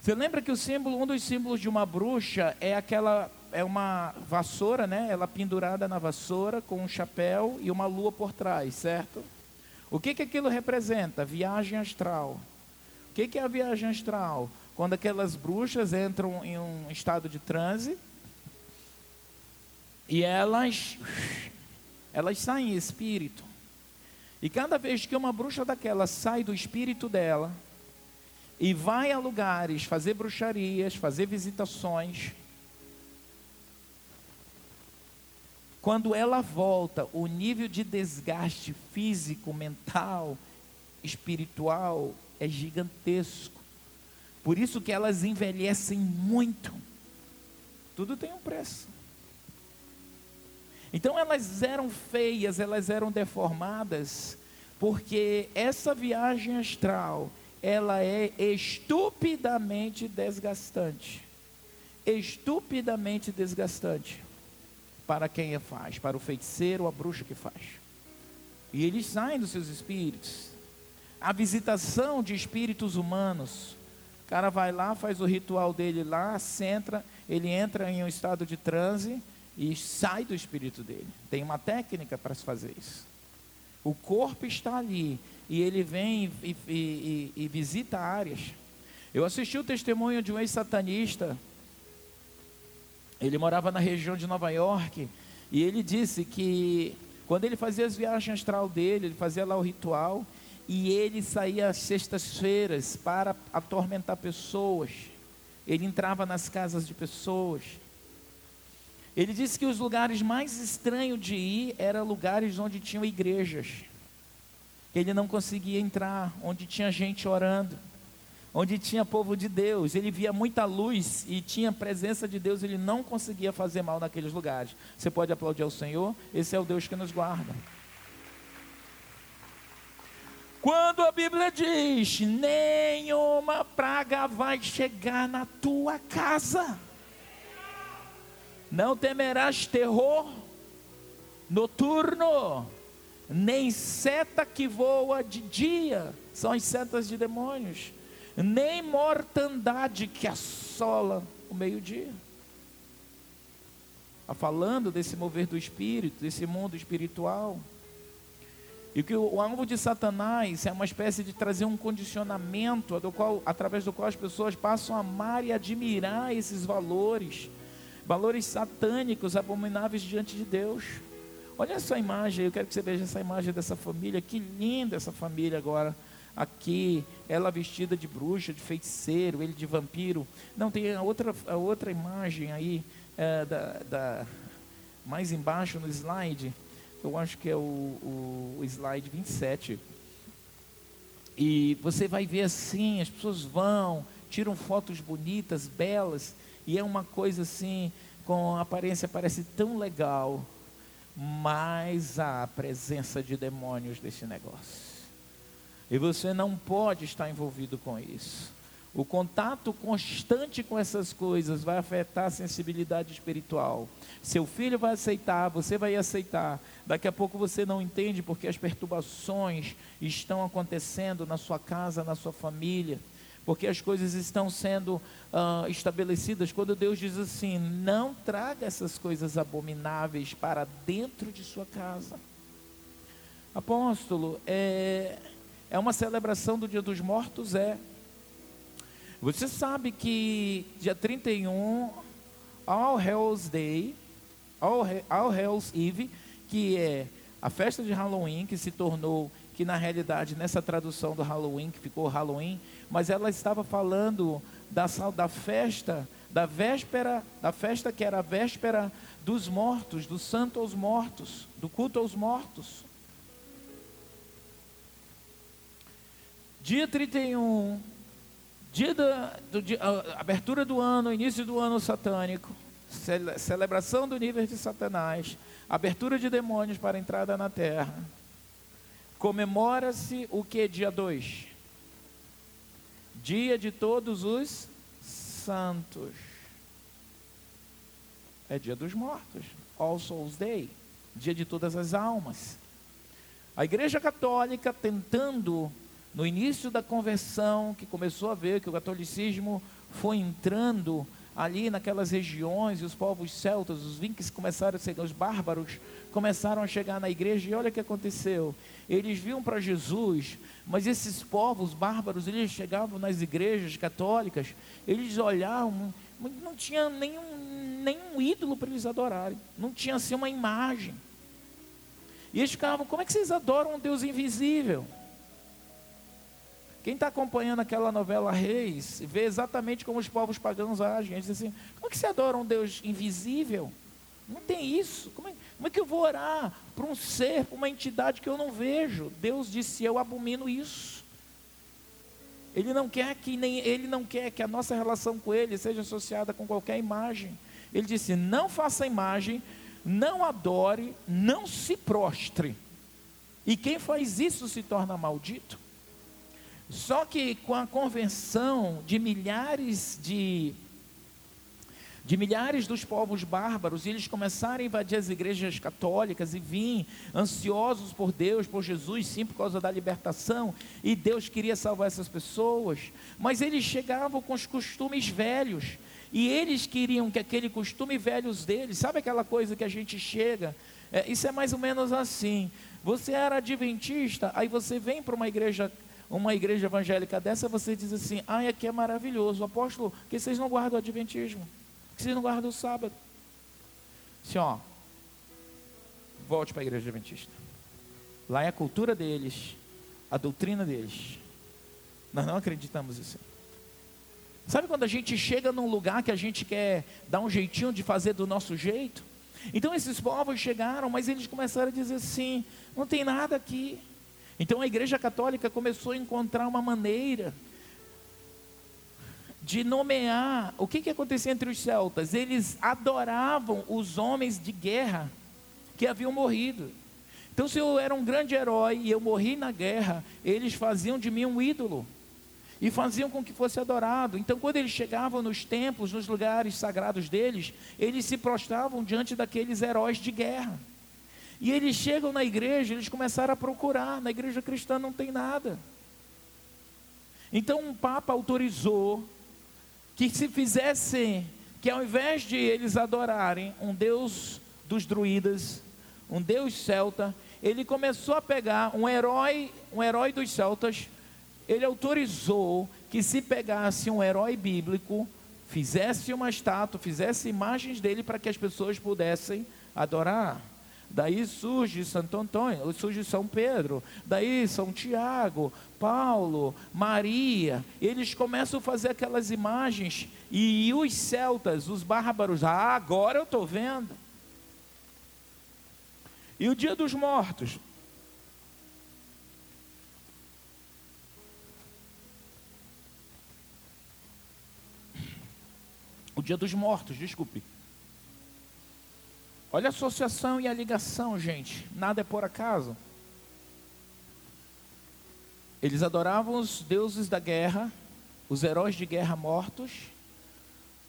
Você lembra que o símbolo, um dos símbolos de uma bruxa é aquela é uma vassoura, né? Ela pendurada na vassoura com um chapéu e uma lua por trás, certo? O que que aquilo representa? Viagem astral. O que que é a viagem astral? Quando aquelas bruxas entram em um estado de transe e elas elas saem em espírito. E cada vez que uma bruxa daquela sai do espírito dela, e vai a lugares fazer bruxarias, fazer visitações. Quando ela volta, o nível de desgaste físico, mental, espiritual é gigantesco. Por isso que elas envelhecem muito. Tudo tem um preço. Então elas eram feias, elas eram deformadas, porque essa viagem astral ela é estupidamente desgastante. Estupidamente desgastante para quem a faz, para o feiticeiro a bruxa que faz. E eles saem dos seus espíritos. A visitação de espíritos humanos. O cara vai lá, faz o ritual dele lá, centra, ele entra em um estado de transe e sai do espírito dele. Tem uma técnica para se fazer isso. O corpo está ali, e ele vem e, e, e, e visita áreas. Eu assisti o testemunho de um ex-satanista. Ele morava na região de Nova York e ele disse que quando ele fazia as viagens astral dele, ele fazia lá o ritual e ele saía às sextas-feiras para atormentar pessoas. Ele entrava nas casas de pessoas. Ele disse que os lugares mais estranhos de ir eram lugares onde tinham igrejas ele não conseguia entrar onde tinha gente orando, onde tinha povo de Deus. Ele via muita luz e tinha presença de Deus, ele não conseguia fazer mal naqueles lugares. Você pode aplaudir ao Senhor, esse é o Deus que nos guarda. Quando a Bíblia diz: nenhuma praga vai chegar na tua casa, não temerás terror noturno, nem seta que voa de dia, são as setas de demônios, nem mortandade que assola o meio-dia. Está falando desse mover do espírito, desse mundo espiritual. E que o, alvo de Satanás é uma espécie de trazer um condicionamento do qual, através do qual as pessoas passam a amar e admirar esses valores, valores satânicos, abomináveis diante de Deus. Olha essa imagem, eu quero que você veja essa imagem dessa família. Que linda essa família agora. Aqui, ela vestida de bruxa, de feiticeiro, ele de vampiro. Não, tem a outra, a outra imagem aí, é, da, da, mais embaixo no slide. Eu acho que é o, o, o slide 27. E você vai ver assim, as pessoas vão, tiram fotos bonitas, belas, e é uma coisa assim, com aparência parece tão legal mais há a presença de demônios desse negócio. E você não pode estar envolvido com isso. O contato constante com essas coisas vai afetar a sensibilidade espiritual. Seu filho vai aceitar, você vai aceitar. Daqui a pouco você não entende porque as perturbações estão acontecendo na sua casa, na sua família porque as coisas estão sendo uh, estabelecidas. Quando Deus diz assim: não traga essas coisas abomináveis para dentro de sua casa. Apóstolo, é, é uma celebração do Dia dos Mortos? É. Você sabe que dia 31, All Hallows Day, All, All Eve, que é a festa de Halloween, que se tornou, que na realidade nessa tradução do Halloween, que ficou Halloween, mas ela estava falando da, da festa da véspera, da festa que era a véspera dos mortos, do santo aos mortos, do culto aos mortos. Dia 31, dia da do, dia, abertura do ano, início do ano satânico, cele, celebração do nível de Satanás, abertura de demônios para entrada na terra. Comemora-se o que dia 2? Dia de todos os santos. É dia dos mortos, All Souls Day, dia de todas as almas. A Igreja Católica tentando, no início da conversão, que começou a ver que o catolicismo foi entrando ali naquelas regiões, e os povos celtas, os vinques começaram a chegar, os bárbaros começaram a chegar na igreja, e olha o que aconteceu. Eles viam para Jesus, mas esses povos bárbaros, eles chegavam nas igrejas católicas, eles olhavam, não tinha nenhum, nenhum ídolo para eles adorarem, não tinha assim uma imagem. E eles ficavam, como é que vocês adoram um Deus invisível? Quem está acompanhando aquela novela Reis, vê exatamente como os povos pagãos agem. Eles assim: como é que você adora um Deus invisível? Não tem isso. Como é, como é que eu vou orar para um ser, para uma entidade que eu não vejo? Deus disse: eu abomino isso. Ele não quer que nem ele não quer que a nossa relação com ele seja associada com qualquer imagem. Ele disse: não faça imagem, não adore, não se prostre. E quem faz isso se torna maldito. Só que com a convenção de milhares de de milhares dos povos bárbaros, e eles começaram a invadir as igrejas católicas e vir ansiosos por Deus, por Jesus, sim, por causa da libertação, e Deus queria salvar essas pessoas, mas eles chegavam com os costumes velhos, e eles queriam que aquele costume velhos deles, sabe aquela coisa que a gente chega, é, isso é mais ou menos assim, você era adventista, aí você vem para uma igreja uma igreja evangélica dessa, você diz assim: ai, aqui é maravilhoso, apóstolo, que vocês não guardam o adventismo, que vocês não guardam o sábado. Assim, ó, volte para a igreja adventista. Lá é a cultura deles, a doutrina deles. Nós não acreditamos nisso. Sabe quando a gente chega num lugar que a gente quer dar um jeitinho de fazer do nosso jeito? Então esses povos chegaram, mas eles começaram a dizer assim: não tem nada aqui. Então a Igreja Católica começou a encontrar uma maneira de nomear. O que, que acontecia entre os celtas? Eles adoravam os homens de guerra que haviam morrido. Então, se eu era um grande herói e eu morri na guerra, eles faziam de mim um ídolo e faziam com que fosse adorado. Então, quando eles chegavam nos templos, nos lugares sagrados deles, eles se prostravam diante daqueles heróis de guerra. E eles chegam na igreja, eles começaram a procurar. Na igreja cristã não tem nada. Então um Papa autorizou que se fizesse, que ao invés de eles adorarem um Deus dos druidas, um Deus celta, ele começou a pegar um herói, um herói dos celtas, ele autorizou que se pegasse um herói bíblico, fizesse uma estátua, fizesse imagens dele para que as pessoas pudessem adorar. Daí surge Santo Antônio, surge São Pedro, daí São Tiago, Paulo, Maria. Eles começam a fazer aquelas imagens e os celtas, os bárbaros, ah, agora eu estou vendo. E o dia dos mortos? O dia dos mortos, desculpe. Olha a associação e a ligação, gente. Nada é por acaso. Eles adoravam os deuses da guerra, os heróis de guerra mortos.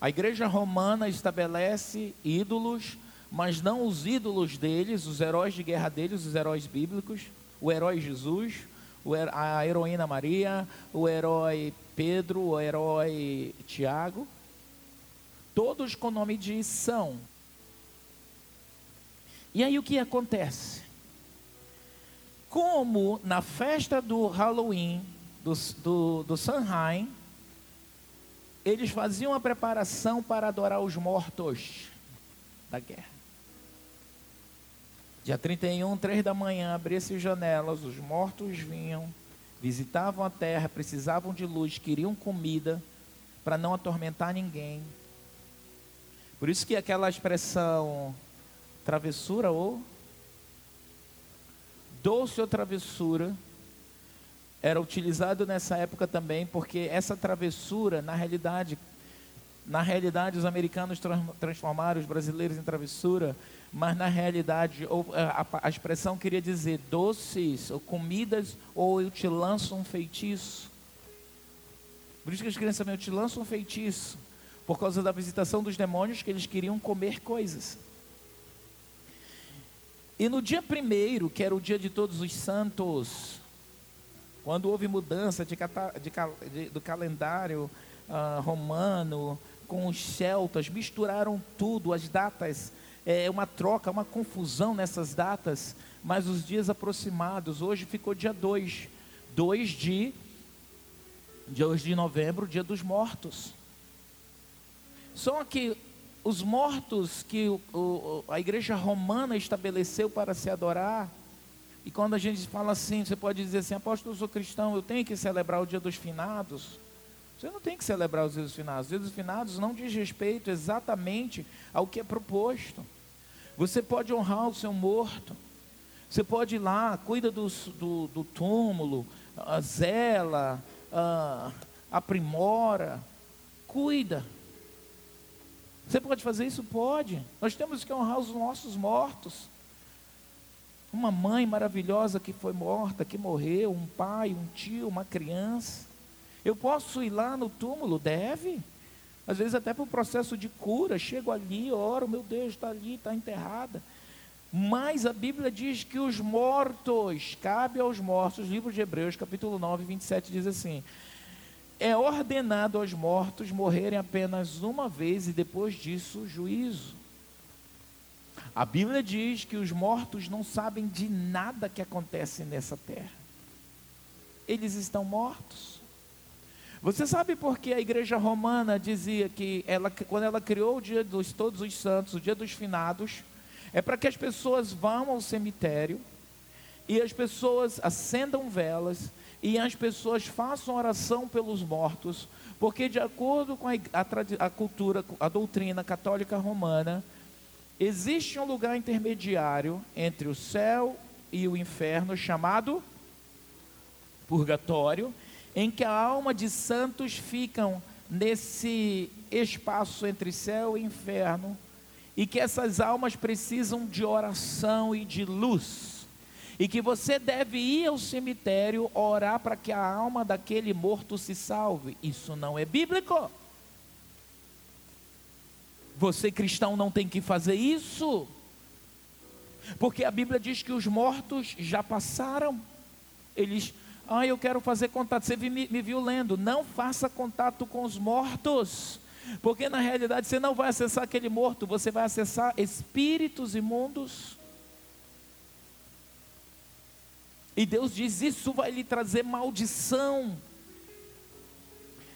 A igreja romana estabelece ídolos, mas não os ídolos deles, os heróis de guerra deles, os heróis bíblicos, o herói Jesus, a heroína Maria, o herói Pedro, o herói Tiago, todos com nome de São, e aí o que acontece? Como na festa do Halloween, do, do, do Sanheim, eles faziam a preparação para adorar os mortos da guerra. Dia 31, três da manhã, abriam-se janelas, os mortos vinham, visitavam a terra, precisavam de luz, queriam comida para não atormentar ninguém. Por isso que aquela expressão travessura ou doce ou travessura era utilizado nessa época também, porque essa travessura, na realidade, na realidade os americanos transformaram os brasileiros em travessura, mas na realidade a, a expressão queria dizer doces ou comidas ou eu te lanço um feitiço. Por isso que as crianças também, eu te lanço um feitiço, por causa da visitação dos demônios que eles queriam comer coisas. E no dia primeiro, que era o dia de todos os santos, quando houve mudança de, de, de, do calendário uh, romano com os celtas, misturaram tudo, as datas, é uma troca, uma confusão nessas datas, mas os dias aproximados, hoje ficou dia 2, 2 de, dia de novembro, dia dos mortos. Só que os mortos que o, o, a igreja romana estabeleceu para se adorar. E quando a gente fala assim, você pode dizer assim, apóstolo, eu sou cristão, eu tenho que celebrar o dia dos finados. Você não tem que celebrar os dias dos finados. Os dias dos finados não diz respeito exatamente ao que é proposto. Você pode honrar o seu morto. Você pode ir lá, cuida do, do, do túmulo, zela, aprimora, cuida. Você pode fazer isso? Pode. Nós temos que honrar os nossos mortos. Uma mãe maravilhosa que foi morta, que morreu, um pai, um tio, uma criança. Eu posso ir lá no túmulo? Deve. Às vezes até para o processo de cura, chego ali, oro, meu Deus, está ali, está enterrada. Mas a Bíblia diz que os mortos, cabe aos mortos, livro de Hebreus, capítulo 9, 27, diz assim: é ordenado aos mortos morrerem apenas uma vez e depois disso juízo. A Bíblia diz que os mortos não sabem de nada que acontece nessa terra. Eles estão mortos. Você sabe por que a igreja romana dizia que ela, quando ela criou o dia dos todos os santos, o dia dos finados, é para que as pessoas vão ao cemitério e as pessoas acendam velas e as pessoas façam oração pelos mortos, porque de acordo com a, a, a cultura, a doutrina católica romana, existe um lugar intermediário entre o céu e o inferno chamado purgatório, em que a alma de santos ficam nesse espaço entre céu e inferno, e que essas almas precisam de oração e de luz e que você deve ir ao cemitério orar para que a alma daquele morto se salve. Isso não é bíblico. Você cristão não tem que fazer isso. Porque a Bíblia diz que os mortos já passaram. Eles, ah, eu quero fazer contato. Você me, me viu lendo. Não faça contato com os mortos. Porque na realidade você não vai acessar aquele morto, você vai acessar espíritos imundos. E Deus diz: Isso vai lhe trazer maldição.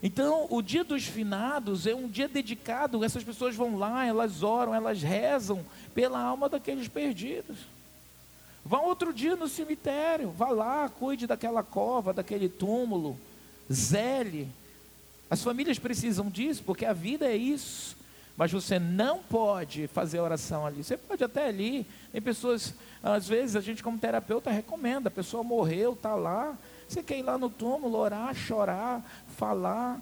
Então, o dia dos finados é um dia dedicado, essas pessoas vão lá, elas oram, elas rezam pela alma daqueles perdidos. Vá outro dia no cemitério, vá lá, cuide daquela cova, daquele túmulo, zele. As famílias precisam disso, porque a vida é isso. Mas você não pode fazer oração ali. Você pode até ali. Tem pessoas, às vezes, a gente como terapeuta recomenda, a pessoa morreu, está lá. Você quer ir lá no túmulo, orar, chorar, falar,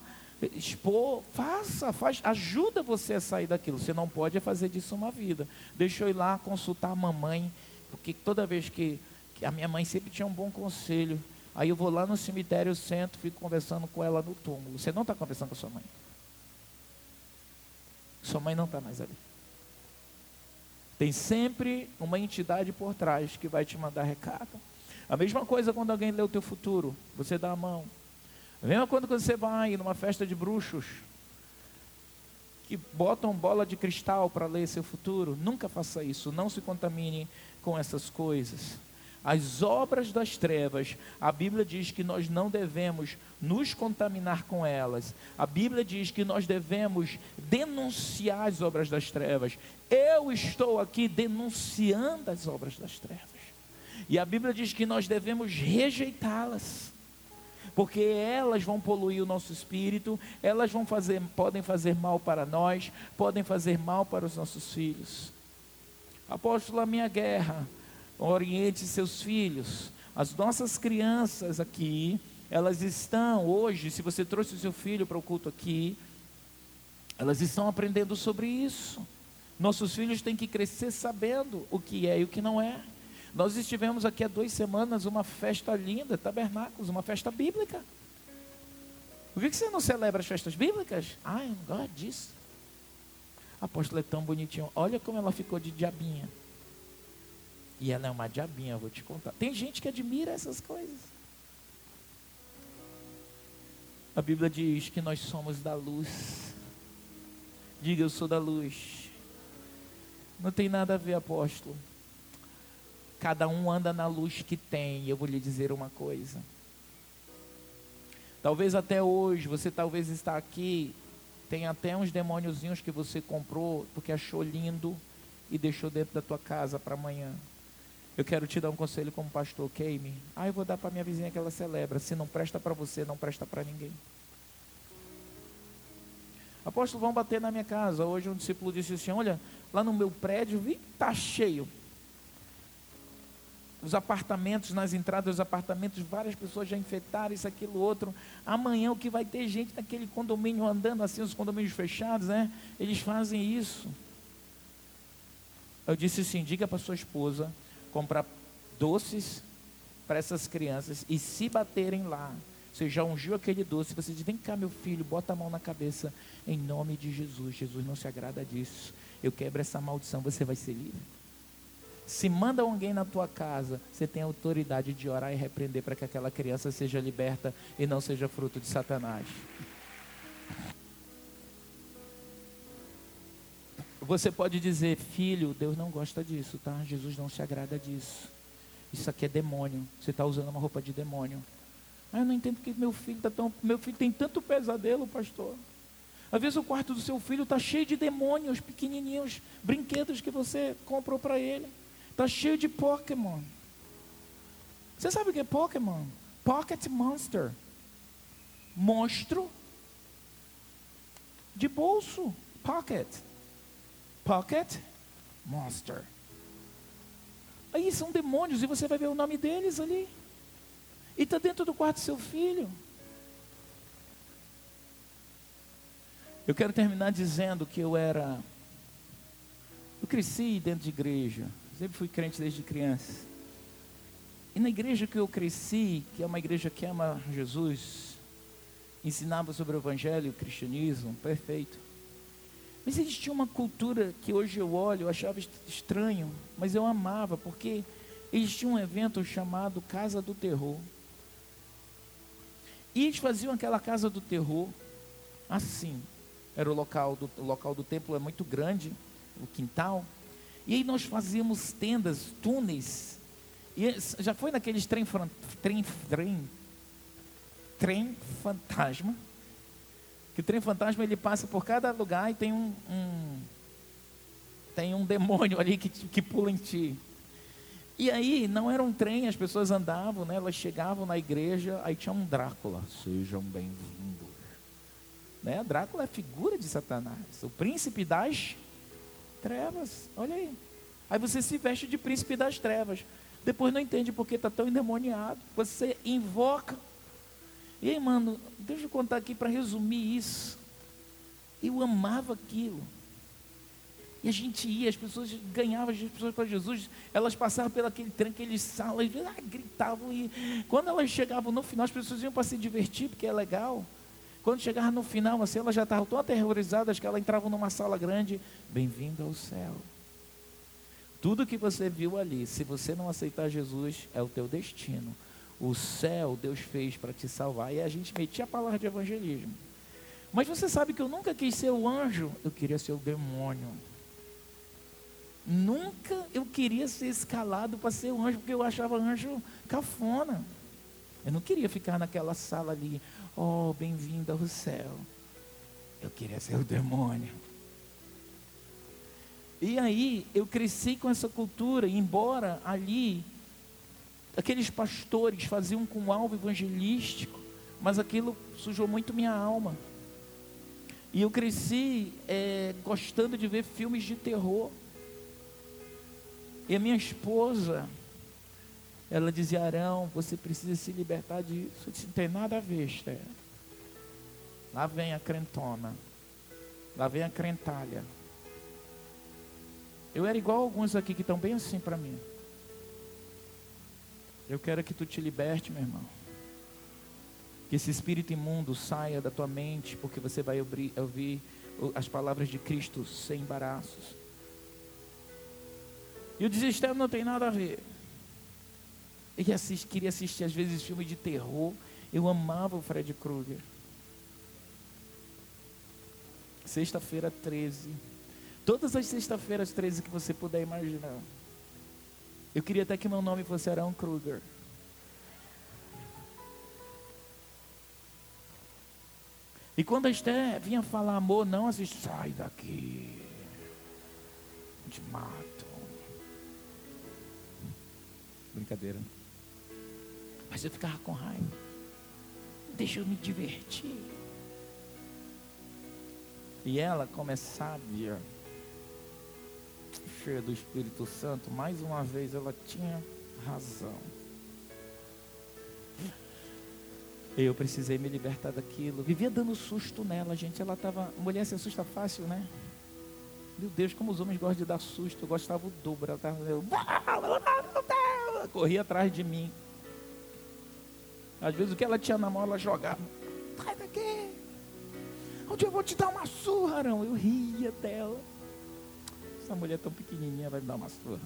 expor, faça, faz, ajuda você a sair daquilo. Você não pode fazer disso uma vida. Deixa eu ir lá consultar a mamãe, porque toda vez que, que a minha mãe sempre tinha um bom conselho. Aí eu vou lá no cemitério, sento, fico conversando com ela no túmulo. Você não está conversando com a sua mãe. Sua mãe não está mais ali. Tem sempre uma entidade por trás que vai te mandar recado. A mesma coisa quando alguém lê o teu futuro, você dá a mão. A mesma coisa quando você vai numa festa de bruxos, que botam bola de cristal para ler seu futuro. Nunca faça isso, não se contamine com essas coisas as obras das trevas, a Bíblia diz que nós não devemos nos contaminar com elas. A Bíblia diz que nós devemos denunciar as obras das trevas. Eu estou aqui denunciando as obras das trevas. E a Bíblia diz que nós devemos rejeitá-las. porque elas vão poluir o nosso espírito, elas vão fazer, podem fazer mal para nós, podem fazer mal para os nossos filhos. Apóstolo, a minha guerra, oriente seus filhos. As nossas crianças aqui, elas estão hoje, se você trouxe o seu filho para o culto aqui, elas estão aprendendo sobre isso. Nossos filhos têm que crescer sabendo o que é e o que não é. Nós estivemos aqui há duas semanas, uma festa linda, tabernáculos, uma festa bíblica. Por que você não celebra as festas bíblicas? Ai, eu gosto disso. A apóstola é tão bonitinho. Olha como ela ficou de diabinha. E ela é uma diabinha, vou te contar. Tem gente que admira essas coisas. A Bíblia diz que nós somos da luz. Diga, eu sou da luz. Não tem nada a ver, apóstolo. Cada um anda na luz que tem. E eu vou lhe dizer uma coisa. Talvez até hoje, você talvez está aqui, tem até uns demôniozinhos que você comprou porque achou lindo e deixou dentro da tua casa para amanhã. Eu quero te dar um conselho como pastor, Keime. Ah, eu vou dar para minha vizinha que ela celebra. Se não presta para você, não presta para ninguém. Apóstolo, vão bater na minha casa. Hoje um discípulo disse assim: Olha, lá no meu prédio, vi está cheio os apartamentos, nas entradas dos apartamentos, várias pessoas já infectaram isso, aquilo, outro. Amanhã o que vai ter gente naquele condomínio andando assim, os condomínios fechados, né? Eles fazem isso. Eu disse assim, diga para sua esposa comprar doces para essas crianças e se baterem lá, você já ungiu aquele doce, você diz, vem cá meu filho, bota a mão na cabeça, em nome de Jesus, Jesus não se agrada disso, eu quebro essa maldição, você vai ser livre. Se manda alguém na tua casa, você tem autoridade de orar e repreender para que aquela criança seja liberta e não seja fruto de Satanás. Você pode dizer, filho, Deus não gosta disso, tá? Jesus não se agrada disso. Isso aqui é demônio. Você está usando uma roupa de demônio. Ah, eu não entendo porque meu filho tá tão. Meu filho tem tanto pesadelo, pastor. Às vezes o quarto do seu filho está cheio de demônios pequenininhos, brinquedos que você comprou para ele. Está cheio de Pokémon. Você sabe o que é Pokémon? Pocket Monster. Monstro de bolso. Pocket. Pocket Monster. Aí são demônios e você vai ver o nome deles ali. E está dentro do quarto do seu filho. Eu quero terminar dizendo que eu era. Eu cresci dentro de igreja. Sempre fui crente desde criança. E na igreja que eu cresci, que é uma igreja que ama Jesus, ensinava sobre o evangelho, o cristianismo, perfeito. Mas eles tinham uma cultura que hoje eu olho, eu achava estranho, mas eu amava, porque eles tinham um evento chamado Casa do Terror. E eles faziam aquela Casa do Terror assim. Era o local do, o local do templo é muito grande, o quintal. E aí nós fazíamos tendas, túneis. E já foi naqueles trem, trem, trem, trem fantasma. Que o trem fantasma ele passa por cada lugar e tem um, um tem um demônio ali que, que pula em ti. E aí não era um trem, as pessoas andavam, né? Elas chegavam na igreja, aí tinha um Drácula. Sejam bem-vindos. Né? Drácula é figura de Satanás, o príncipe das Trevas, olha aí. Aí você se veste de príncipe das trevas. Depois não entende porque está tão endemoniado. Você invoca. E aí, mano, deixa eu contar aqui para resumir isso. Eu amava aquilo. E a gente ia, as pessoas ganhavam as pessoas para Jesus, elas passavam pelo aquele trem, aqueles salas, ah, gritavam. E quando elas chegavam no final, as pessoas iam para se divertir, porque é legal. Quando chegava no final, assim, elas já estavam tão aterrorizadas que elas entravam numa sala grande. Bem-vindo ao céu. Tudo que você viu ali, se você não aceitar Jesus, é o teu destino. O céu Deus fez para te salvar. E a gente metia a palavra de evangelismo. Mas você sabe que eu nunca quis ser o anjo, eu queria ser o demônio. Nunca eu queria ser escalado para ser o anjo, porque eu achava anjo cafona. Eu não queria ficar naquela sala ali, Oh, bem-vindo ao céu. Eu queria ser o demônio. E aí eu cresci com essa cultura, embora ali aqueles pastores faziam com alvo evangelístico, mas aquilo sujou muito minha alma. E eu cresci é, gostando de ver filmes de terror. E a minha esposa, ela dizia: Arão, você precisa se libertar disso. Eu disse: não tem nada a ver, Esther. Lá vem a crentona. Lá vem a crentalha. Eu era igual alguns aqui que estão bem assim para mim. Eu quero que tu te liberte, meu irmão. Que esse espírito imundo saia da tua mente, porque você vai ouvir, as palavras de Cristo sem embaraços. E o desespero não tem nada a ver. Eu assist, queria assistir às vezes filmes de terror. Eu amava o Fred Krueger. Sexta-feira 13. Todas as sexta-feiras 13 que você puder imaginar. Eu queria até que meu nome fosse Arão Kruger. E quando a Esté vinha falar amor, não assiste, sai daqui. Te mato. Brincadeira. Mas eu ficava com raiva. Deixa eu me divertir. E ela, como é sábia, cheia do Espírito Santo, mais uma vez ela tinha razão. Eu precisei me libertar daquilo. Vivia dando susto nela, gente. Ela estava. Mulher se assusta fácil, né? Meu Deus, como os homens gostam de dar susto. Eu gostava o dobro. Ela estava. Corria atrás de mim. Às vezes o que ela tinha na mão, ela jogava. Sai daqui. Onde eu vou te dar uma surra, não? Eu ria dela. Essa mulher tão pequenininha vai me dar uma surra.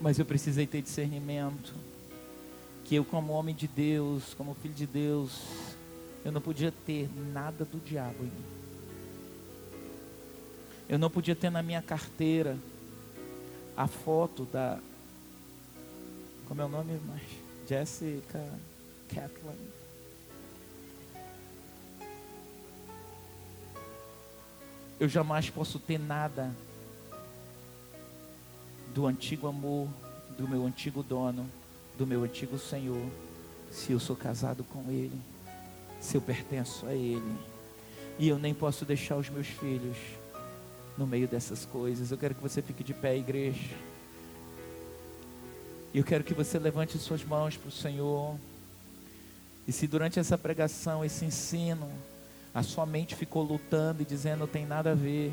Mas eu precisei ter discernimento. Que eu, como homem de Deus, como filho de Deus, eu não podia ter nada do diabo em mim. Eu não podia ter na minha carteira a foto da. Como é o nome? Jessica Kathleen. Eu jamais posso ter nada do antigo amor, do meu antigo dono, do meu antigo Senhor, se eu sou casado com Ele, se eu pertenço a Ele. E eu nem posso deixar os meus filhos no meio dessas coisas. Eu quero que você fique de pé, igreja. Eu quero que você levante suas mãos para o Senhor. E se durante essa pregação, esse ensino, a sua mente ficou lutando e dizendo não tem nada a ver,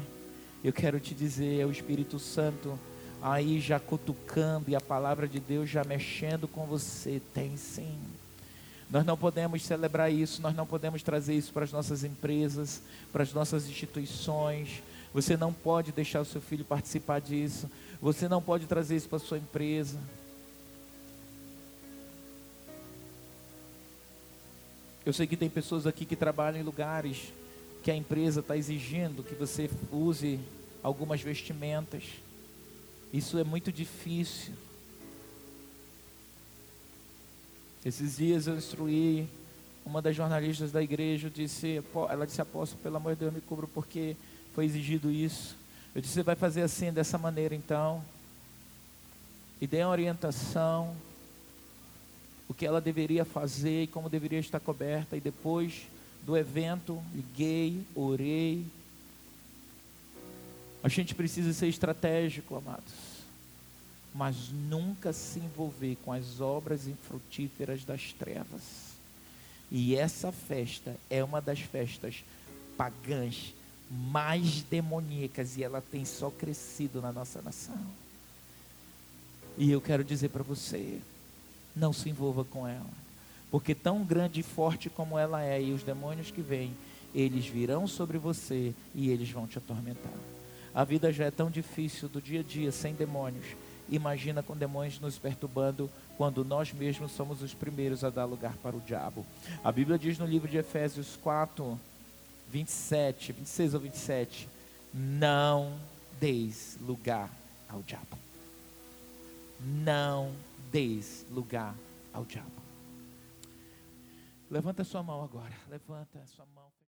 eu quero te dizer, é o Espírito Santo aí já cutucando e a palavra de Deus já mexendo com você. Tem sim. Nós não podemos celebrar isso, nós não podemos trazer isso para as nossas empresas, para as nossas instituições. Você não pode deixar o seu filho participar disso. Você não pode trazer isso para a sua empresa. Eu sei que tem pessoas aqui que trabalham em lugares que a empresa está exigindo que você use algumas vestimentas. Isso é muito difícil. Esses dias eu instruí uma das jornalistas da igreja, disse, ela disse, apóstolo, pelo amor de Deus, me cubro porque foi exigido isso. Eu disse, você vai fazer assim, dessa maneira então. E dei uma orientação, o que ela deveria fazer e como deveria estar coberta. E depois do evento, liguei, orei, a gente precisa ser estratégico, amados, mas nunca se envolver com as obras infrutíferas das trevas. E essa festa é uma das festas pagãs mais demoníacas e ela tem só crescido na nossa nação. E eu quero dizer para você, não se envolva com ela, porque tão grande e forte como ela é e os demônios que vêm, eles virão sobre você e eles vão te atormentar. A vida já é tão difícil do dia a dia sem demônios. Imagina com demônios nos perturbando quando nós mesmos somos os primeiros a dar lugar para o diabo. A Bíblia diz no livro de Efésios 4, 27, 26 ou 27: Não deis lugar ao diabo. Não deis lugar ao diabo. Levanta sua mão agora. Levanta sua mão.